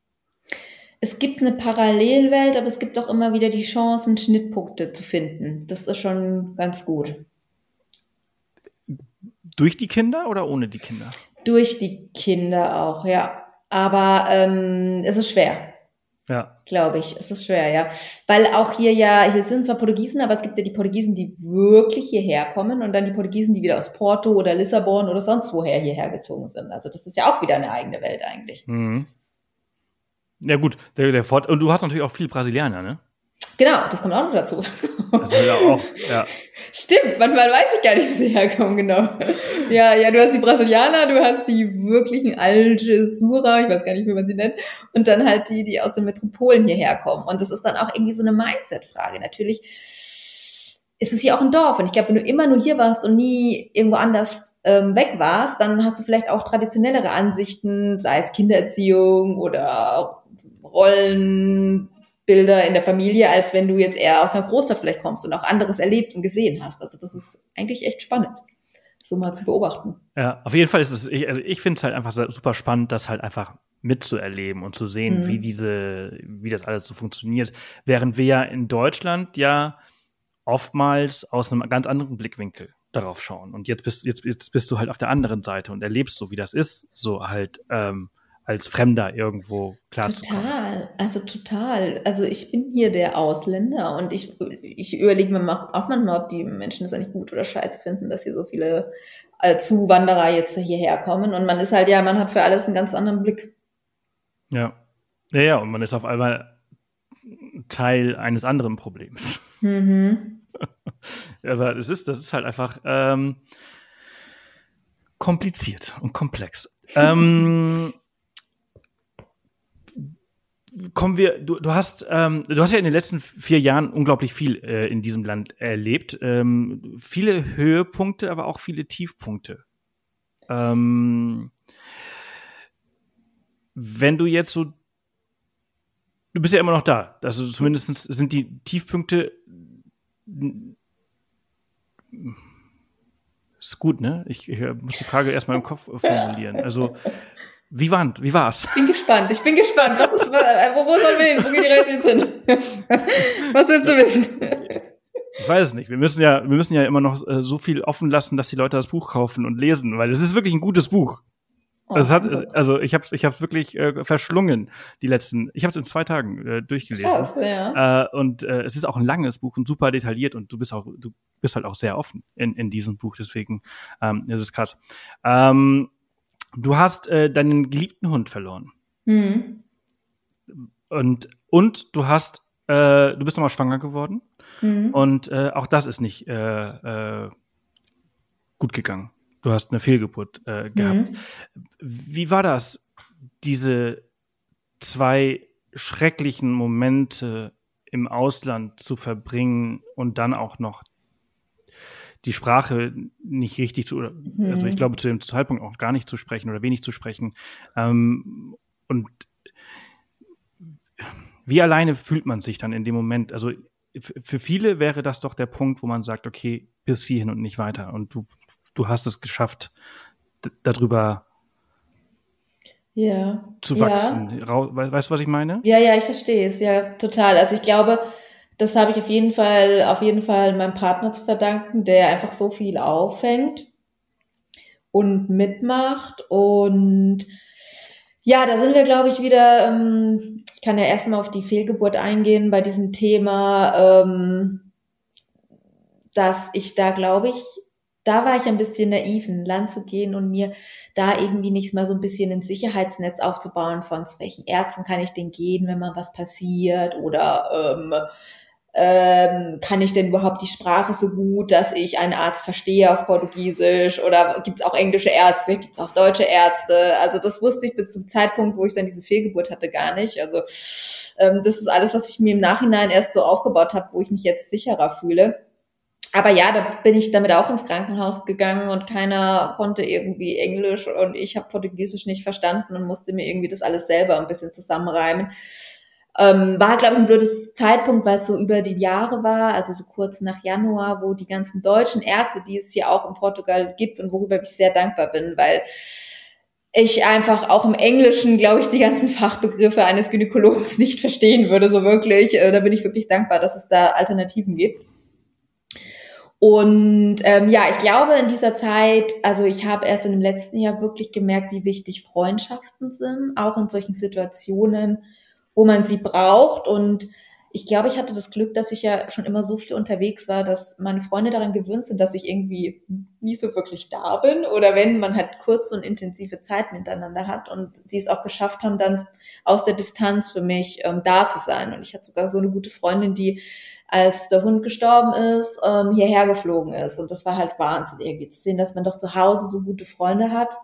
Es gibt eine Parallelwelt, aber es gibt auch immer wieder die Chancen, Schnittpunkte zu finden. Das ist schon ganz gut. Durch die Kinder oder ohne die Kinder? Durch die Kinder auch, ja. Aber ähm, es ist schwer. Ja. Glaube ich. Es ist schwer, ja. Weil auch hier ja, hier sind zwar Portugiesen, aber es gibt ja die Portugiesen, die wirklich hierher kommen und dann die Portugiesen, die wieder aus Porto oder Lissabon oder sonst woher hierher gezogen sind. Also das ist ja auch wieder eine eigene Welt eigentlich. Mhm. Ja gut, der, der Fort und du hast natürlich auch viel Brasilianer, ne? Genau, das kommt auch noch dazu. Das ja auch, ja. [laughs] Stimmt, manchmal weiß ich gar nicht, wo sie herkommen, genau. Ja, ja, du hast die Brasilianer, du hast die wirklichen Algesura, ich weiß gar nicht, wie man sie nennt, und dann halt die, die aus den Metropolen hierher kommen. Und das ist dann auch irgendwie so eine Mindset-Frage. Natürlich ist es hier auch ein Dorf. Und ich glaube, wenn du immer nur hier warst und nie irgendwo anders ähm, weg warst, dann hast du vielleicht auch traditionellere Ansichten, sei es Kindererziehung oder Rollen, Bilder in der Familie, als wenn du jetzt eher aus einer Großstadt vielleicht kommst und auch anderes erlebt und gesehen hast. Also das ist eigentlich echt spannend, so mal zu beobachten. Ja, auf jeden Fall ist es, ich, also ich finde es halt einfach super spannend, das halt einfach mitzuerleben und zu sehen, mhm. wie diese, wie das alles so funktioniert. Während wir ja in Deutschland ja oftmals aus einem ganz anderen Blickwinkel darauf schauen. Und jetzt bist, jetzt, jetzt bist du halt auf der anderen Seite und erlebst so, wie das ist, so halt ähm, als Fremder irgendwo klar Total, also total. Also ich bin hier der Ausländer und ich, ich überlege mir auch manchmal, ob die Menschen das eigentlich gut oder scheiße finden, dass hier so viele äh, Zuwanderer jetzt hierher kommen. Und man ist halt, ja, man hat für alles einen ganz anderen Blick. Ja. Ja, ja, und man ist auf einmal Teil eines anderen Problems. Mhm. [laughs] Aber es ist, das ist halt einfach ähm, kompliziert und komplex. ähm, [laughs] kommen wir, du, du hast, ähm, du hast ja in den letzten vier Jahren unglaublich viel äh, in diesem Land erlebt. Ähm, viele Höhepunkte, aber auch viele Tiefpunkte. Ähm, wenn du jetzt so, du bist ja immer noch da. Also zumindest sind die Tiefpunkte ist gut, ne? Ich, ich muss die Frage erstmal im Kopf formulieren. Also wie, war, wie war's? Ich bin gespannt. Ich bin gespannt. Was ist, wo, wo sollen wir hin? Wo geht die Reise jetzt hin? [laughs] Was willst du wissen? Ich weiß es nicht. Wir müssen ja, wir müssen ja immer noch äh, so viel offen lassen, dass die Leute das Buch kaufen und lesen, weil es ist wirklich ein gutes Buch. Oh, es hat, also ich habe ich hab's wirklich äh, verschlungen, die letzten, ich habe es in zwei Tagen äh, durchgelesen. Krass, ja. äh, und äh, es ist auch ein langes Buch und super detailliert und du bist auch, du bist halt auch sehr offen in, in diesem Buch, deswegen ähm, ist es krass. Ähm, du hast äh, deinen geliebten Hund verloren. Mhm. Und, und du hast, äh, du bist nochmal schwanger geworden. Mhm. Und äh, auch das ist nicht äh, äh, gut gegangen. Du hast eine Fehlgeburt äh, gehabt. Mhm. Wie war das, diese zwei schrecklichen Momente im Ausland zu verbringen und dann auch noch die Sprache nicht richtig zu, mhm. also ich glaube zu dem Zeitpunkt auch gar nicht zu sprechen oder wenig zu sprechen. Ähm, und wie alleine fühlt man sich dann in dem Moment? Also für viele wäre das doch der Punkt, wo man sagt, okay, bis hierhin und nicht weiter. Und du, du hast es geschafft, darüber ja. zu wachsen. Ja. Weißt du, was ich meine? Ja, ja, ich verstehe es, ja, total. Also ich glaube, das habe ich auf jeden Fall, auf jeden Fall meinem Partner zu verdanken, der einfach so viel auffängt und mitmacht. Und ja, da sind wir, glaube ich, wieder, ähm, ich kann ja erstmal auf die Fehlgeburt eingehen bei diesem Thema, ähm, dass ich da, glaube ich, da war ich ein bisschen naiv, in ein Land zu gehen und mir da irgendwie nicht mal so ein bisschen ein Sicherheitsnetz aufzubauen von zu welchen Ärzten kann ich denn gehen, wenn mal was passiert oder ähm, ähm, kann ich denn überhaupt die Sprache so gut, dass ich einen Arzt verstehe auf Portugiesisch oder gibt es auch englische Ärzte, gibt es auch deutsche Ärzte. Also das wusste ich bis zum Zeitpunkt, wo ich dann diese Fehlgeburt hatte, gar nicht. Also ähm, das ist alles, was ich mir im Nachhinein erst so aufgebaut habe, wo ich mich jetzt sicherer fühle. Aber ja, da bin ich damit auch ins Krankenhaus gegangen und keiner konnte irgendwie Englisch und ich habe Portugiesisch nicht verstanden und musste mir irgendwie das alles selber ein bisschen zusammenreimen. Ähm, war, glaube ich, ein blödes Zeitpunkt, weil es so über die Jahre war, also so kurz nach Januar, wo die ganzen deutschen Ärzte, die es hier auch in Portugal gibt und worüber ich sehr dankbar bin, weil ich einfach auch im Englischen, glaube ich, die ganzen Fachbegriffe eines Gynäkologen nicht verstehen würde, so wirklich. Äh, da bin ich wirklich dankbar, dass es da Alternativen gibt. Und ähm, ja, ich glaube in dieser Zeit, also ich habe erst in dem letzten Jahr wirklich gemerkt, wie wichtig Freundschaften sind, auch in solchen Situationen, wo man sie braucht. Und ich glaube, ich hatte das Glück, dass ich ja schon immer so viel unterwegs war, dass meine Freunde daran gewöhnt sind, dass ich irgendwie nie so wirklich da bin oder wenn man halt kurze und intensive Zeit miteinander hat und sie es auch geschafft haben, dann aus der Distanz für mich ähm, da zu sein. Und ich hatte sogar so eine gute Freundin, die als der Hund gestorben ist, ähm, hierher geflogen ist. Und das war halt Wahnsinn irgendwie zu sehen, dass man doch zu Hause so gute Freunde hat.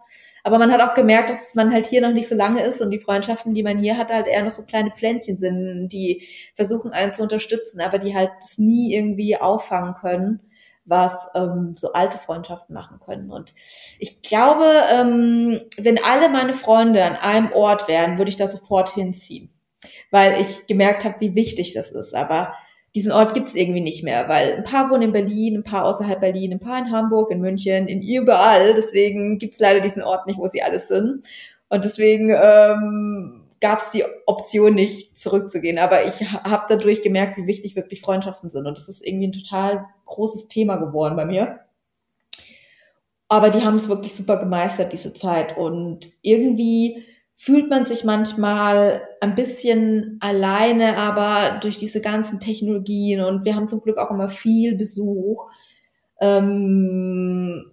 Aber man hat auch gemerkt, dass man halt hier noch nicht so lange ist und die Freundschaften, die man hier hat, halt eher noch so kleine Pflänzchen sind, die versuchen einen zu unterstützen, aber die halt das nie irgendwie auffangen können, was ähm, so alte Freundschaften machen können. Und ich glaube, ähm, wenn alle meine Freunde an einem Ort wären, würde ich da sofort hinziehen, weil ich gemerkt habe, wie wichtig das ist. Aber diesen Ort gibt's irgendwie nicht mehr, weil ein paar wohnen in Berlin, ein paar außerhalb Berlin, ein paar in Hamburg, in München, in überall. Deswegen gibt's leider diesen Ort nicht, wo sie alles sind. Und deswegen ähm, gab es die Option nicht zurückzugehen. Aber ich habe dadurch gemerkt, wie wichtig wirklich Freundschaften sind. Und das ist irgendwie ein total großes Thema geworden bei mir. Aber die haben es wirklich super gemeistert, diese Zeit. Und irgendwie fühlt man sich manchmal ein bisschen alleine, aber durch diese ganzen Technologien und wir haben zum Glück auch immer viel Besuch, ähm,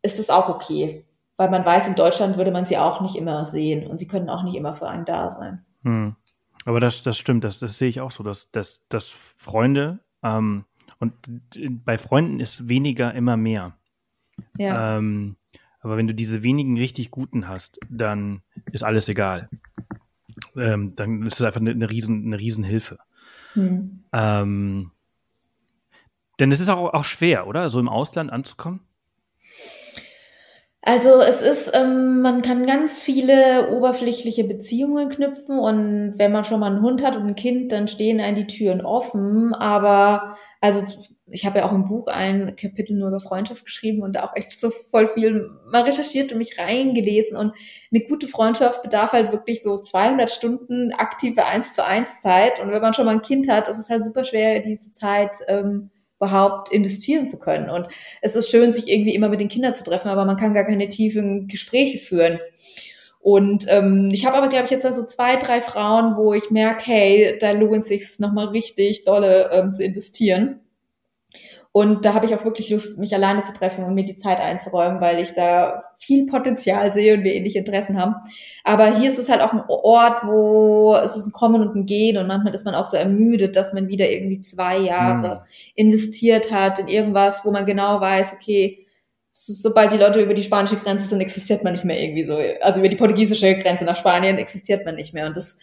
ist das auch okay. Weil man weiß, in Deutschland würde man sie auch nicht immer sehen und sie können auch nicht immer für einen da sein. Hm. Aber das, das stimmt, das, das sehe ich auch so, dass, dass, dass Freunde ähm, und bei Freunden ist weniger immer mehr. Ja. Ähm, aber wenn du diese wenigen richtig guten hast, dann ist alles egal. Ähm, dann ist es einfach eine, eine, riesen, eine Riesenhilfe. Hm. Ähm, denn es ist auch, auch schwer, oder? So im Ausland anzukommen? Also es ist, ähm, man kann ganz viele oberflächliche Beziehungen knüpfen und wenn man schon mal einen Hund hat und ein Kind, dann stehen einem die Türen offen. Aber also ich habe ja auch im Buch ein Kapitel nur über Freundschaft geschrieben und da auch echt so voll viel mal recherchiert und mich reingelesen. Und eine gute Freundschaft bedarf halt wirklich so 200 Stunden aktive 1 zu 1 Zeit. Und wenn man schon mal ein Kind hat, ist es halt super schwer, diese Zeit ähm, überhaupt investieren zu können. Und es ist schön, sich irgendwie immer mit den Kindern zu treffen, aber man kann gar keine tiefen Gespräche führen. Und ähm, ich habe aber, glaube ich, jetzt also zwei, drei Frauen, wo ich merke, hey, da lohnt sich nochmal richtig dolle ähm, zu investieren. Und da habe ich auch wirklich Lust, mich alleine zu treffen und mir die Zeit einzuräumen, weil ich da viel Potenzial sehe und wir ähnliche Interessen haben. Aber hier ist es halt auch ein Ort, wo es ist ein Kommen und ein Gehen und manchmal ist man auch so ermüdet, dass man wieder irgendwie zwei Jahre mhm. investiert hat in irgendwas, wo man genau weiß, okay, sobald die Leute über die spanische Grenze sind, existiert man nicht mehr irgendwie so. Also über die portugiesische Grenze nach Spanien existiert man nicht mehr. Und das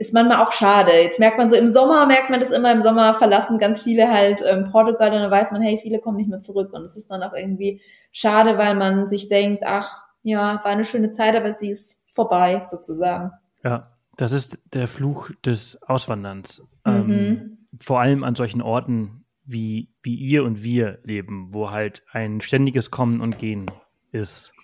ist manchmal auch schade. Jetzt merkt man so, im Sommer merkt man das immer, im Sommer verlassen ganz viele halt ähm, Portugal und dann weiß man, hey, viele kommen nicht mehr zurück. Und es ist dann auch irgendwie schade, weil man sich denkt, ach, ja, war eine schöne Zeit, aber sie ist vorbei, sozusagen. Ja, das ist der Fluch des Auswanderns. Ähm, mhm. Ähm, vor allem an solchen Orten, wie, wie ihr und wir leben, wo halt ein ständiges Kommen und Gehen ist.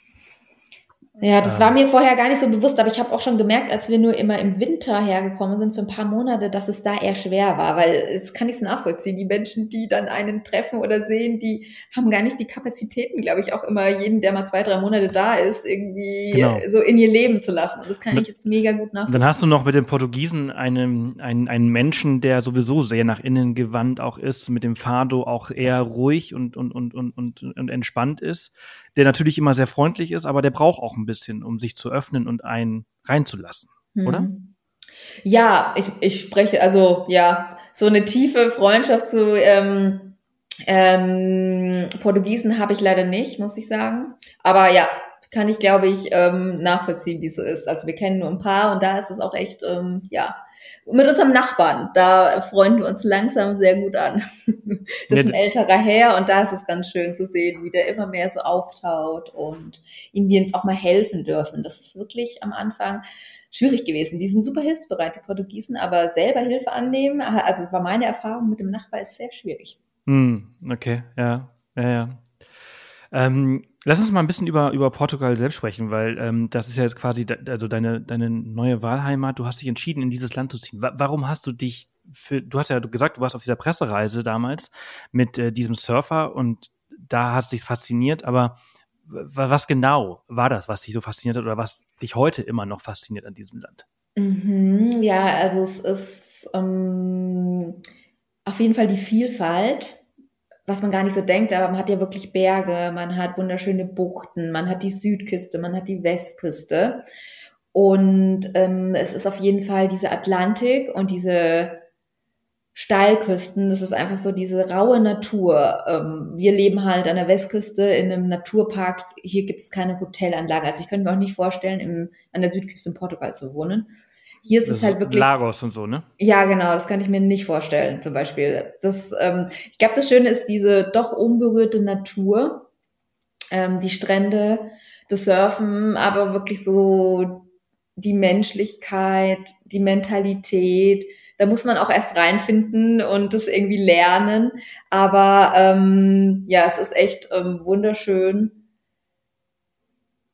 Ja, das ähm. war mir vorher gar nicht so bewusst, aber ich habe auch schon gemerkt, als wir nur immer im Winter hergekommen sind für ein paar Monate, dass es da eher schwer war, weil jetzt kann ich es nachvollziehen. Die Menschen, die dann einen treffen oder sehen, die haben gar nicht die Kapazitäten, glaube ich, auch immer jeden, der mal zwei, drei Monate da ist, irgendwie genau. so in ihr Leben zu lassen. Und das kann mit, ich jetzt mega gut nachvollziehen. Dann hast du noch mit den Portugiesen einen, einen, einen Menschen, der sowieso sehr nach innen gewandt auch ist, mit dem Fado auch eher ruhig und, und, und, und, und, und entspannt ist der natürlich immer sehr freundlich ist, aber der braucht auch ein bisschen, um sich zu öffnen und einen reinzulassen, mhm. oder? Ja, ich, ich spreche, also ja, so eine tiefe Freundschaft zu ähm, ähm, Portugiesen habe ich leider nicht, muss ich sagen. Aber ja, kann ich, glaube ich, ähm, nachvollziehen, wie es so ist. Also wir kennen nur ein paar und da ist es auch echt, ähm, ja, mit unserem Nachbarn, da freuen wir uns langsam sehr gut an. [laughs] Das ist ein älterer Herr und da ist es ganz schön zu sehen, wie der immer mehr so auftaut und ihnen wir uns auch mal helfen dürfen. Das ist wirklich am Anfang schwierig gewesen. Die sind super hilfsbereit, die Portugiesen, aber selber Hilfe annehmen, also war meine Erfahrung mit dem Nachbar, ist sehr schwierig. Hm, okay, ja, ja, ja. Ähm, Lass uns mal ein bisschen über, über Portugal selbst sprechen, weil ähm, das ist ja jetzt quasi de, also deine, deine neue Wahlheimat. Du hast dich entschieden, in dieses Land zu ziehen. Wa warum hast du dich für, du hast ja gesagt, du warst auf dieser Pressereise damals mit äh, diesem Surfer und da hast dich fasziniert, aber was genau war das, was dich so fasziniert hat oder was dich heute immer noch fasziniert an diesem Land? Mhm, ja, also es ist ähm, auf jeden Fall die Vielfalt was man gar nicht so denkt, aber man hat ja wirklich Berge, man hat wunderschöne Buchten, man hat die Südküste, man hat die Westküste. Und ähm, es ist auf jeden Fall diese Atlantik und diese Steilküsten, das ist einfach so diese raue Natur. Ähm, wir leben halt an der Westküste in einem Naturpark. Hier gibt es keine Hotelanlage. Also ich könnte mir auch nicht vorstellen, im, an der Südküste in Portugal zu wohnen. Hier ist das es halt wirklich. Lagos und so, ne? Ja, genau, das kann ich mir nicht vorstellen, zum Beispiel. Das, ähm, ich glaube, das Schöne ist diese doch unberührte Natur, ähm, die Strände, das Surfen, aber wirklich so die Menschlichkeit, die Mentalität. Da muss man auch erst reinfinden und das irgendwie lernen. Aber ähm, ja, es ist echt ähm, wunderschön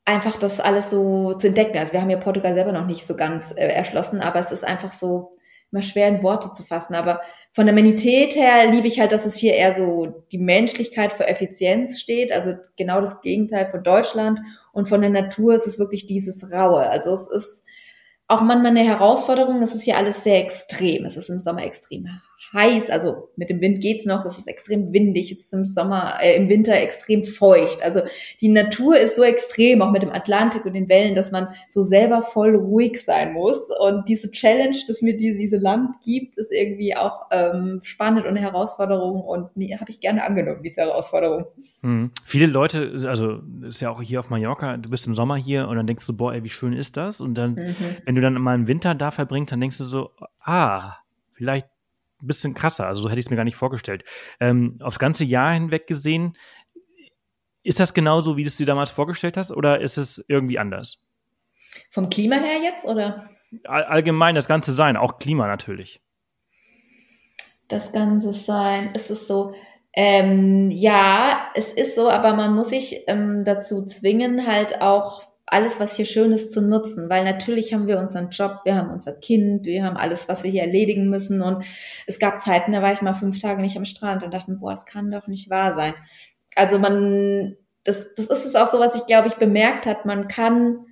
einfach das alles so zu entdecken. Also wir haben ja Portugal selber noch nicht so ganz äh, erschlossen, aber es ist einfach so immer schwer in Worte zu fassen. Aber von der Menität her liebe ich halt, dass es hier eher so die Menschlichkeit für Effizienz steht, also genau das Gegenteil von Deutschland. Und von der Natur ist es wirklich dieses Raue. Also es ist auch manchmal eine Herausforderung. Es ist hier alles sehr extrem. Es ist im Sommer extrem heiß, also mit dem Wind geht's noch, es ist extrem windig, es ist im Sommer, äh, im Winter extrem feucht. Also die Natur ist so extrem, auch mit dem Atlantik und den Wellen, dass man so selber voll ruhig sein muss. Und diese Challenge, dass mir die, diese Land gibt, ist irgendwie auch ähm, spannend und eine Herausforderung und nee, habe ich gerne angenommen, diese Herausforderung. Hm. Viele Leute, also ist ja auch hier auf Mallorca, du bist im Sommer hier und dann denkst du, boah, ey, wie schön ist das? Und dann, mhm. wenn du dann mal einen Winter da verbringst, dann denkst du so, ah, vielleicht bisschen krasser. Also so hätte ich es mir gar nicht vorgestellt. Ähm, aufs ganze Jahr hinweg gesehen, ist das genauso, wie du es dir damals vorgestellt hast, oder ist es irgendwie anders? Vom Klima her jetzt, oder? All, allgemein das ganze Sein, auch Klima natürlich. Das ganze Sein, es ist so, ähm, ja, es ist so, aber man muss sich ähm, dazu zwingen, halt auch alles, was hier schön ist, zu nutzen, weil natürlich haben wir unseren Job, wir haben unser Kind, wir haben alles, was wir hier erledigen müssen. Und es gab Zeiten, da war ich mal fünf Tage nicht am Strand und dachte, boah, das kann doch nicht wahr sein. Also man, das, das ist es auch so, was ich glaube ich bemerkt hat, man kann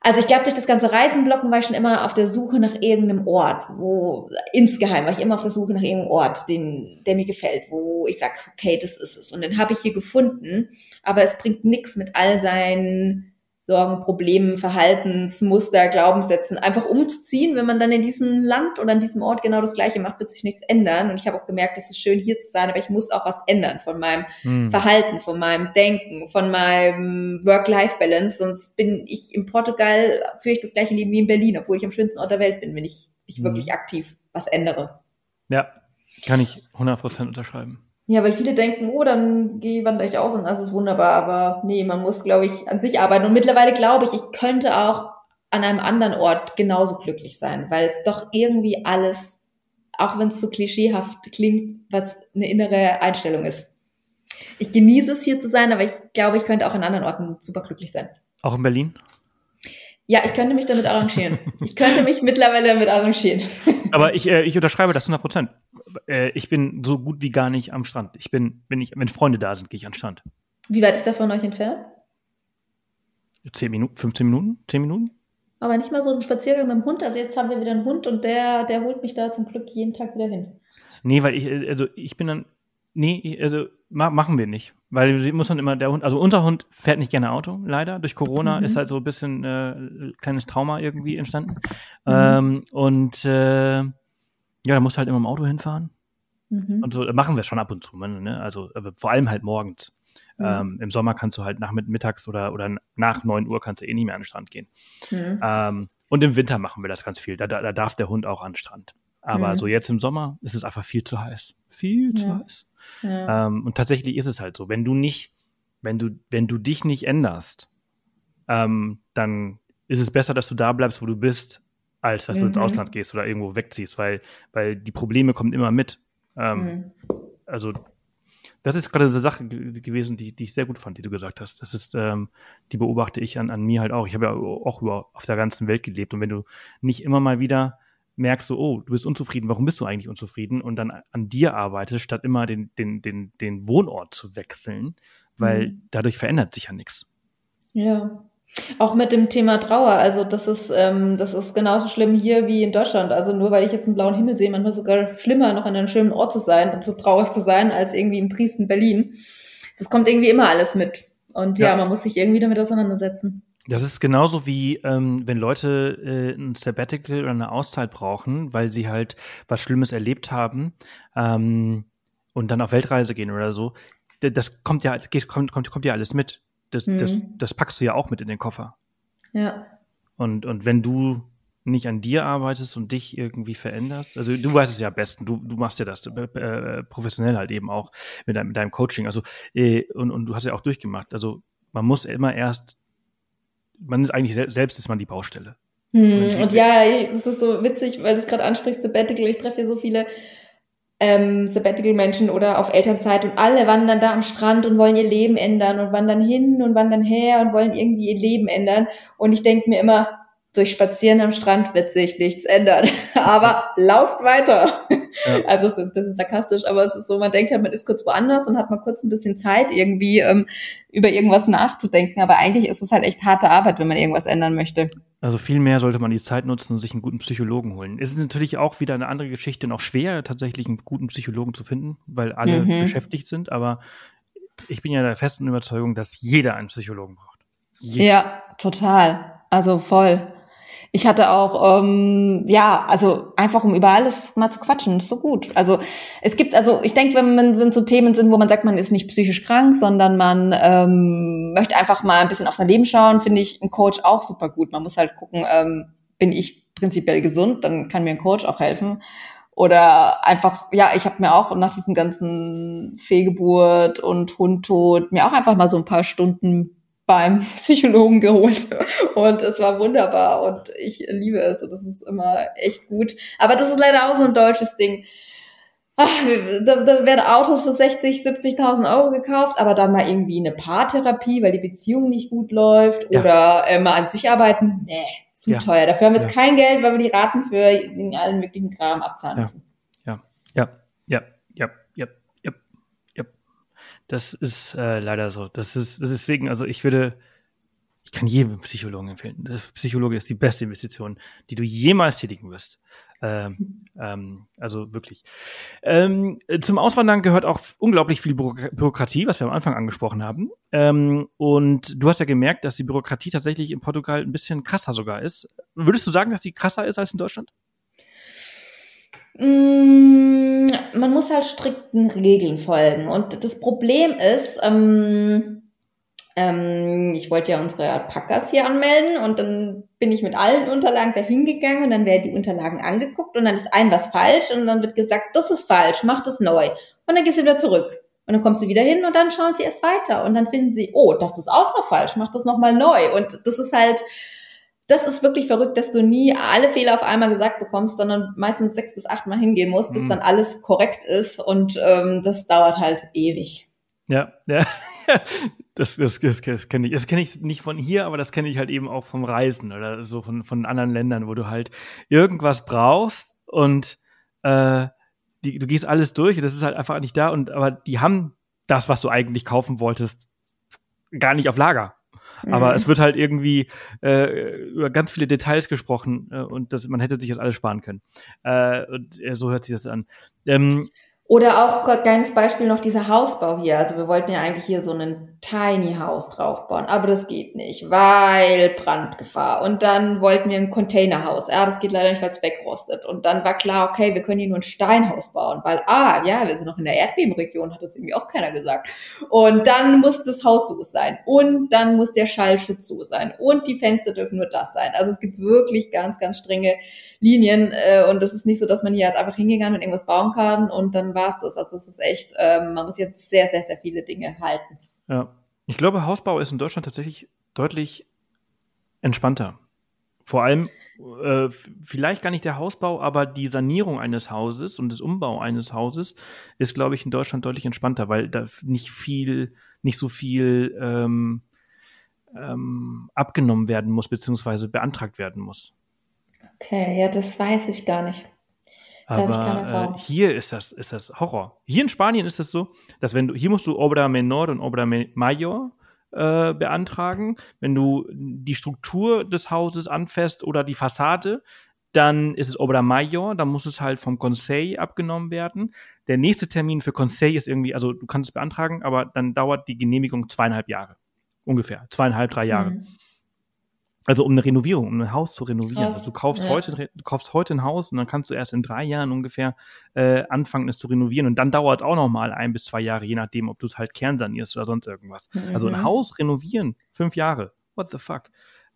also ich glaube, durch das ganze Reisenblocken war ich schon immer auf der Suche nach irgendeinem Ort, wo insgeheim war ich immer auf der Suche nach irgendeinem Ort, den, der mir gefällt, wo ich sage, okay, das ist es. Und den habe ich hier gefunden, aber es bringt nichts mit all seinen Sorgen, Problemen, Verhaltensmuster, Glaubenssätzen einfach umzuziehen. Wenn man dann in diesem Land oder an diesem Ort genau das Gleiche macht, wird sich nichts ändern. Und ich habe auch gemerkt, es ist schön hier zu sein, aber ich muss auch was ändern von meinem hm. Verhalten, von meinem Denken, von meinem Work-Life-Balance. Sonst bin ich in Portugal, führe ich das gleiche Leben wie in Berlin, obwohl ich am schönsten Ort der Welt bin, wenn ich, ich hm. wirklich aktiv was ändere. Ja, kann ich 100% unterschreiben. Ja, weil viele denken, oh, dann gehe wandere ich aus und das ist wunderbar. Aber nee, man muss, glaube ich, an sich arbeiten. Und mittlerweile glaube ich, ich könnte auch an einem anderen Ort genauso glücklich sein, weil es doch irgendwie alles, auch wenn es so klischeehaft klingt, was eine innere Einstellung ist. Ich genieße es hier zu sein, aber ich glaube, ich könnte auch an anderen Orten super glücklich sein. Auch in Berlin? Ja, ich könnte mich damit arrangieren. ich könnte mich mittlerweile damit arrangieren. [laughs] Aber ich, äh, ich unterschreibe das 100 Prozent. Äh, ich bin so gut wie gar nicht am Strand. Ich bin, wenn ich, wenn Freunde da sind, gehe ich an den Strand. Wie weit ist der von euch entfernt? 10 Minuten, 15 Minuten, 10 Minuten. Aber nicht mal so ein Spaziergang mit dem Hund. Also jetzt haben wir wieder einen Hund und der, der holt mich da zum Glück jeden Tag wieder hin. Nee, weil ich, äh, also ich bin dann, nee, also machen wir nicht. Weil muss man immer, der Hund, also unser Hund fährt nicht gerne Auto, leider. Durch Corona mhm. ist halt so ein bisschen äh, kleines Trauma irgendwie entstanden. Mhm. Ähm, und äh, ja, da muss halt immer im Auto hinfahren. Mhm. Und so machen wir schon ab und zu, ne? Also vor allem halt morgens. Mhm. Ähm, Im Sommer kannst du halt nach mittags oder, oder nach neun Uhr kannst du eh nicht mehr an den Strand gehen. Mhm. Ähm, und im Winter machen wir das ganz viel. Da, da, da darf der Hund auch an den Strand. Aber mhm. so jetzt im Sommer ist es einfach viel zu heiß. Viel zu ja. heiß. Ja. Ähm, und tatsächlich ist es halt so, wenn du nicht, wenn du, wenn du dich nicht änderst, ähm, dann ist es besser, dass du da bleibst, wo du bist, als dass mhm. du ins mhm. Ausland gehst oder irgendwo wegziehst, weil, weil die Probleme kommen immer mit. Ähm, mhm. Also das ist gerade eine Sache gewesen, die, die ich sehr gut fand, die du gesagt hast. Das ist, ähm, die beobachte ich an, an mir halt auch. Ich habe ja auch über, auf der ganzen Welt gelebt und wenn du nicht immer mal wieder merkst du, oh, du bist unzufrieden, warum bist du eigentlich unzufrieden? Und dann an dir arbeitest, statt immer den, den, den, den Wohnort zu wechseln, weil mhm. dadurch verändert sich ja nichts. Ja. Auch mit dem Thema Trauer, also das ist, ähm, das ist genauso schlimm hier wie in Deutschland. Also nur weil ich jetzt einen blauen Himmel sehe, manchmal sogar schlimmer, noch an einem schönen Ort zu sein und so traurig zu sein, als irgendwie im Dresden, Berlin. Das kommt irgendwie immer alles mit. Und ja, ja man muss sich irgendwie damit auseinandersetzen. Das ist genauso wie, ähm, wenn Leute äh, ein Sabbatical oder eine Auszeit brauchen, weil sie halt was Schlimmes erlebt haben ähm, und dann auf Weltreise gehen oder so. Das kommt ja, kommt, kommt, kommt ja alles mit. Das, mhm. das, das packst du ja auch mit in den Koffer. Ja. Und, und wenn du nicht an dir arbeitest und dich irgendwie veränderst, also du weißt es ja am besten, du, du machst ja das äh, äh professionell halt eben auch mit deinem, mit deinem Coaching. Also, äh, und, und du hast ja auch durchgemacht. Also man muss immer erst man ist eigentlich selbst ist man die Baustelle. Hm, und ja, das ist so witzig, weil du es gerade ansprichst, Sabbatical. Ich treffe hier so viele ähm, Sabbatical-Menschen oder auf Elternzeit und alle wandern da am Strand und wollen ihr Leben ändern und wandern hin und wandern her und wollen irgendwie ihr Leben ändern. Und ich denke mir immer, durch Spazieren am Strand wird sich nichts ändern. [laughs] aber lauft weiter. Ja. Also es ist ein bisschen sarkastisch, aber es ist so, man denkt halt, man ist kurz woanders und hat mal kurz ein bisschen Zeit, irgendwie ähm, über irgendwas nachzudenken. Aber eigentlich ist es halt echt harte Arbeit, wenn man irgendwas ändern möchte. Also viel mehr sollte man die Zeit nutzen und sich einen guten Psychologen holen. Es ist natürlich auch wieder eine andere Geschichte, noch schwer tatsächlich einen guten Psychologen zu finden, weil alle mhm. beschäftigt sind. Aber ich bin ja der festen Überzeugung, dass jeder einen Psychologen braucht. Jeder. Ja, total. Also voll. Ich hatte auch, ähm, ja, also einfach um über alles mal zu quatschen, ist so gut. Also es gibt, also ich denke, wenn man wenn so Themen sind, wo man sagt, man ist nicht psychisch krank, sondern man ähm, möchte einfach mal ein bisschen auf sein Leben schauen, finde ich ein Coach auch super gut. Man muss halt gucken, ähm, bin ich prinzipiell gesund, dann kann mir ein Coach auch helfen. Oder einfach, ja, ich habe mir auch nach diesem ganzen Fehlgeburt und Hundtod mir auch einfach mal so ein paar Stunden beim [laughs] Psychologen geholt und es war wunderbar und ich liebe es und das ist immer echt gut. Aber das ist leider auch so ein deutsches Ding. ach, da, da werden Autos für 60, 70.000 Euro gekauft, aber dann mal irgendwie eine Paartherapie, weil die Beziehung nicht gut läuft ja. oder äh, mal an sich arbeiten, nee, zu ja. teuer. Dafür haben wir jetzt ja. kein Geld, weil wir die Raten für allen möglichen Kram abzahlen müssen. Ja, ja, ja, ja, ja, ja, ja. Das ist äh, leider so. Das ist deswegen, also ich würde, ich kann jedem Psychologen empfehlen. Der Psychologe ist die beste Investition, die du jemals tätigen wirst. Ähm, [laughs] ähm, also wirklich. Ähm, zum Auswandern gehört auch unglaublich viel Bürokratie, was wir am Anfang angesprochen haben. Ähm, und du hast ja gemerkt, dass die Bürokratie tatsächlich in Portugal ein bisschen krasser sogar ist. Würdest du sagen, dass die krasser ist als in Deutschland? Mm, man muss halt strikten Regeln folgen. Und das Problem ist, ähm, ähm, ich wollte ja unsere Alpakas hier anmelden und dann bin ich mit allen Unterlagen dahin gegangen und dann werden die Unterlagen angeguckt und dann ist ein was falsch und dann wird gesagt, das ist falsch, mach das neu. Und dann gehst du wieder zurück. Und dann kommst du wieder hin und dann schauen sie erst weiter und dann finden sie, oh, das ist auch noch falsch, mach das nochmal neu. Und das ist halt, das ist wirklich verrückt, dass du nie alle Fehler auf einmal gesagt bekommst, sondern meistens sechs bis acht Mal hingehen musst, bis mhm. dann alles korrekt ist und ähm, das dauert halt ewig. Ja, ja. [laughs] Das, das, das, das kenne ich. Das kenne ich nicht von hier, aber das kenne ich halt eben auch vom Reisen oder so von, von anderen Ländern, wo du halt irgendwas brauchst und äh, die, du gehst alles durch und das ist halt einfach nicht da. Und aber die haben das, was du eigentlich kaufen wolltest, gar nicht auf Lager. Mhm. Aber es wird halt irgendwie äh, über ganz viele Details gesprochen äh, und das, man hätte sich das alles sparen können. Äh, und äh, so hört sich das an. Ähm, oder auch kleines Beispiel noch dieser Hausbau hier. Also wir wollten ja eigentlich hier so einen Tiny House draufbauen, aber das geht nicht, weil Brandgefahr. Und dann wollten wir ein Containerhaus. Ja, das geht leider nicht, weil es wegrostet. Und dann war klar, okay, wir können hier nur ein Steinhaus bauen, weil ah, ja, wir sind noch in der Erdbebenregion, hat uns irgendwie auch keiner gesagt. Und dann muss das Haus so sein und dann muss der Schallschutz so sein und die Fenster dürfen nur das sein. Also es gibt wirklich ganz, ganz strenge Linien äh, und das ist nicht so, dass man hier jetzt einfach hingegangen und irgendwas bauen kann und dann war es das. Also es ist echt, ähm, man muss jetzt sehr, sehr, sehr viele Dinge halten. Ja. Ich glaube, Hausbau ist in Deutschland tatsächlich deutlich entspannter. Vor allem äh, vielleicht gar nicht der Hausbau, aber die Sanierung eines Hauses und das Umbau eines Hauses ist, glaube ich, in Deutschland deutlich entspannter, weil da nicht viel, nicht so viel ähm, ähm, abgenommen werden muss, beziehungsweise beantragt werden muss. Okay, ja, das weiß ich gar nicht. Aber äh, hier ist das, ist das Horror. Hier in Spanien ist das so, dass wenn du, hier musst du Obra Menor und Obra Mayor äh, beantragen. Wenn du die Struktur des Hauses anfasst oder die Fassade, dann ist es Obra Mayor, dann muss es halt vom Conseil abgenommen werden. Der nächste Termin für Conseil ist irgendwie, also du kannst es beantragen, aber dann dauert die Genehmigung zweieinhalb Jahre. Ungefähr. Zweieinhalb, drei Jahre. Mhm. Also um eine Renovierung, um ein Haus zu renovieren. Also du kaufst ja. heute, du kaufst heute ein Haus und dann kannst du erst in drei Jahren ungefähr äh, anfangen, es zu renovieren. Und dann dauert es auch noch mal ein bis zwei Jahre, je nachdem, ob du es halt kernsanierst oder sonst irgendwas. Mhm. Also ein mhm. Haus renovieren, fünf Jahre. What the fuck?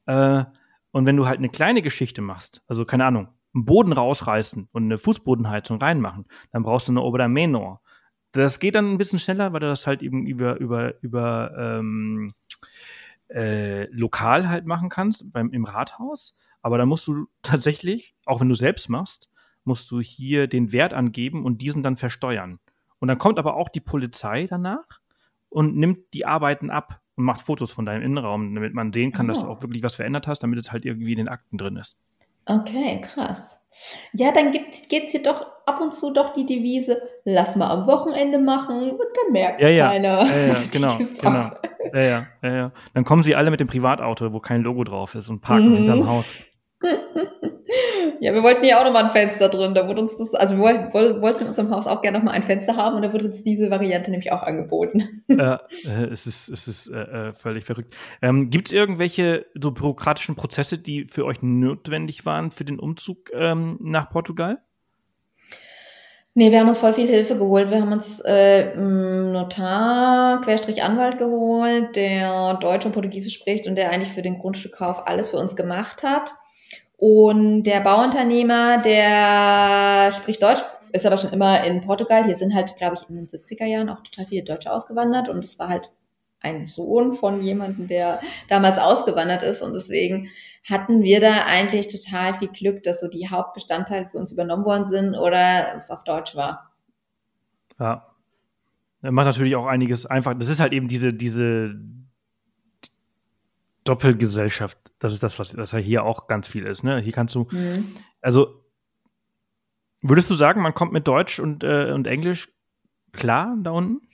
Äh, und wenn du halt eine kleine Geschichte machst, also keine Ahnung, einen Boden rausreißen und eine Fußbodenheizung reinmachen, dann brauchst du eine Obra Menor. Das geht dann ein bisschen schneller, weil du das halt eben über über über ähm, äh, lokal halt machen kannst, beim, im Rathaus. Aber da musst du tatsächlich, auch wenn du selbst machst, musst du hier den Wert angeben und diesen dann versteuern. Und dann kommt aber auch die Polizei danach und nimmt die Arbeiten ab und macht Fotos von deinem Innenraum, damit man sehen kann, oh. dass du auch wirklich was verändert hast, damit es halt irgendwie in den Akten drin ist. Okay, krass. Ja, dann geht es hier doch ab und zu doch die Devise, lass mal am Wochenende machen und dann merkt es ja, ja. keiner. Ja, ja, [laughs] genau, genau. Ja, ja, ja, ja. Dann kommen sie alle mit dem Privatauto, wo kein Logo drauf ist und parken mhm. hinterm Haus. [laughs] ja, wir wollten ja auch nochmal ein Fenster drin. Da wurde uns das, also wir wollten in unserem Haus auch gerne nochmal ein Fenster haben und da wurde uns diese Variante nämlich auch angeboten. äh, [laughs] es ist, es ist äh, äh, völlig verrückt. Ähm, Gibt es irgendwelche so bürokratischen Prozesse, die für euch notwendig waren für den Umzug ähm, nach Portugal? Nee, wir haben uns voll viel Hilfe geholt. Wir haben uns äh, Notar, Querstrich Anwalt geholt, der Deutsch und Portugiesisch spricht und der eigentlich für den Grundstückkauf alles für uns gemacht hat. Und der Bauunternehmer, der spricht Deutsch, ist aber schon immer in Portugal. Hier sind halt, glaube ich, in den 70er Jahren auch total viele Deutsche ausgewandert und es war halt ein Sohn von jemandem, der damals ausgewandert ist und deswegen hatten wir da eigentlich total viel Glück, dass so die Hauptbestandteile für uns übernommen worden sind oder es auf Deutsch war. Ja. Er macht natürlich auch einiges einfach. Das ist halt eben diese, diese Doppelgesellschaft. Das ist das, was, was ja hier auch ganz viel ist. Ne? Hier kannst du, mhm. also würdest du sagen, man kommt mit Deutsch und, äh, und Englisch klar da unten?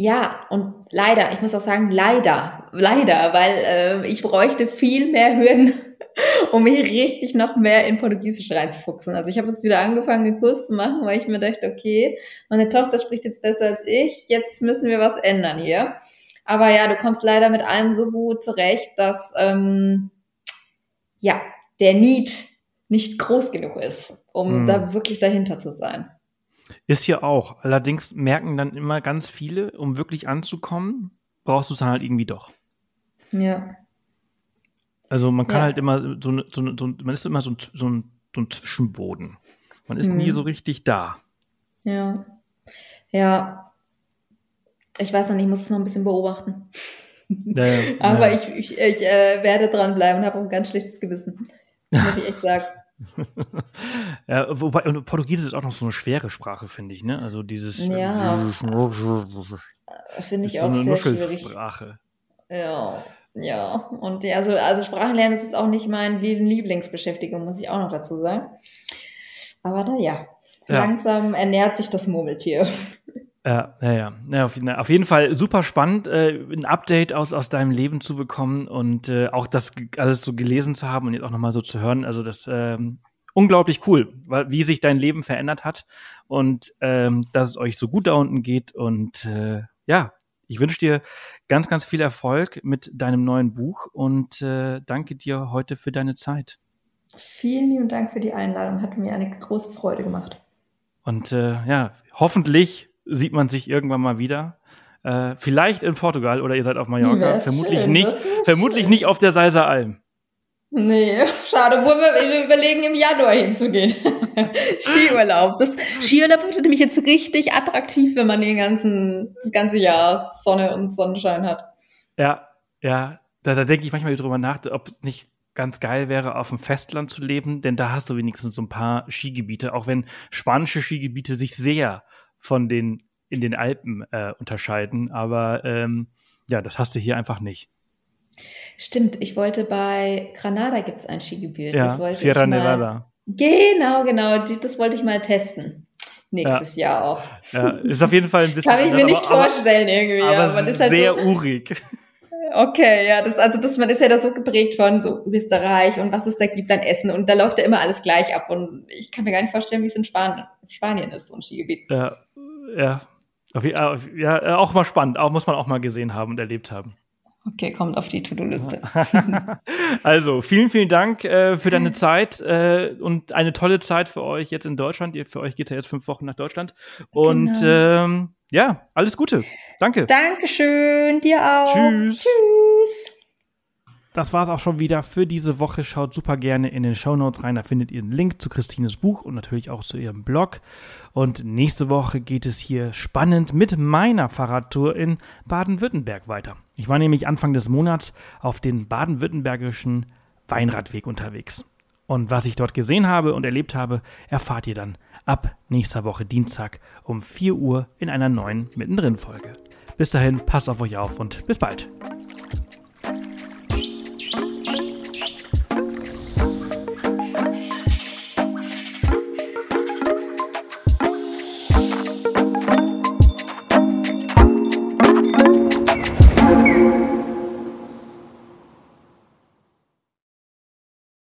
Ja, und leider, ich muss auch sagen, leider, leider, weil äh, ich bräuchte viel mehr Hürden, [laughs] um mich richtig noch mehr in Portugiesisch reinzufuchsen. Also ich habe jetzt wieder angefangen, einen Kurs zu machen, weil ich mir dachte, okay, meine Tochter spricht jetzt besser als ich, jetzt müssen wir was ändern hier. Aber ja, du kommst leider mit allem so gut zurecht, dass ähm, ja der Need nicht groß genug ist, um hm. da wirklich dahinter zu sein. Ist ja auch. Allerdings merken dann immer ganz viele, um wirklich anzukommen, brauchst du es dann halt irgendwie doch. Ja. Also man kann ja. halt immer so, so, so, man ist immer so, so, ein, so ein Zwischenboden. Man ist hm. nie so richtig da. Ja. Ja. Ich weiß noch nicht, ich muss es noch ein bisschen beobachten. Ja, ja, [laughs] Aber ich, ich, ich äh, werde dranbleiben und habe auch ein ganz schlechtes Gewissen. Muss ich echt sagen. Ja, wobei und Portugiesisch ist auch noch so eine schwere Sprache, finde ich, ne? Also dieses. Ja. Finde ich auch so sehr schwierig. Ja, ja. Und ja, also, also Sprachenlernen ist jetzt auch nicht meine Lieblingsbeschäftigung, muss ich auch noch dazu sagen. Aber naja, ja. langsam ernährt sich das Murmeltier. Ja, ja, ja. auf, auf, jeden Fall super spannend, äh, ein Update aus, aus deinem Leben zu bekommen und äh, auch das alles so gelesen zu haben und jetzt auch nochmal so zu hören. Also das ähm, unglaublich cool, weil, wie sich dein Leben verändert hat und ähm, dass es euch so gut da unten geht. Und äh, ja, ich wünsche dir ganz, ganz viel Erfolg mit deinem neuen Buch und äh, danke dir heute für deine Zeit. Vielen lieben Dank für die Einladung, hat mir eine große Freude gemacht. Und äh, ja, hoffentlich sieht man sich irgendwann mal wieder. Äh, vielleicht in Portugal oder ihr seid auf Mallorca. Vermutlich schön, nicht, vermutlich schön. nicht auf der Seiser Alm. Nee, [laughs] schade. Obwohl wir, wir überlegen, im Januar hinzugehen. [laughs] Skiurlaub. Das Skiurlaub wird nämlich jetzt richtig attraktiv, wenn man den ganzen, das ganze Jahr Sonne und Sonnenschein hat. Ja, ja. Da, da denke ich manchmal drüber nach, ob es nicht ganz geil wäre, auf dem Festland zu leben, denn da hast du wenigstens so ein paar Skigebiete, auch wenn spanische Skigebiete sich sehr von den in den Alpen äh, unterscheiden. Aber ähm, ja, das hast du hier einfach nicht. Stimmt, ich wollte bei Granada gibt es ein Skigebiet. Ja, das wollte Sierra ich mal, Nevada. Genau, genau, das wollte ich mal testen. Nächstes ja. Jahr auch. Ja, ist auf jeden Fall ein [laughs] bisschen. Kann ich mir nicht aber, vorstellen irgendwie. Aber, aber es ist halt sehr so, urig. Okay, ja, das, also das, man ist ja da so geprägt von so Österreich und was es da gibt an Essen und da läuft ja immer alles gleich ab und ich kann mir gar nicht vorstellen, wie es in Spanien, Spanien ist, so ein Skigebiet. Ja, ja. Ja, auch mal spannend, auch muss man auch mal gesehen haben und erlebt haben. Okay, kommt auf die To-Do-Liste. [laughs] also, vielen, vielen Dank äh, für deine Zeit äh, und eine tolle Zeit für euch jetzt in Deutschland. Für euch geht ja jetzt fünf Wochen nach Deutschland. Und genau. ähm, ja, alles Gute. Danke. Dankeschön, dir auch. Tschüss. Tschüss. Das war es auch schon wieder für diese Woche. Schaut super gerne in den Show Notes rein. Da findet ihr einen Link zu Christines Buch und natürlich auch zu ihrem Blog. Und nächste Woche geht es hier spannend mit meiner Fahrradtour in Baden-Württemberg weiter. Ich war nämlich Anfang des Monats auf den baden-württembergischen Weinradweg unterwegs. Und was ich dort gesehen habe und erlebt habe, erfahrt ihr dann ab nächster Woche Dienstag um 4 Uhr in einer neuen Mittendrin-Folge. Bis dahin, passt auf euch auf und bis bald.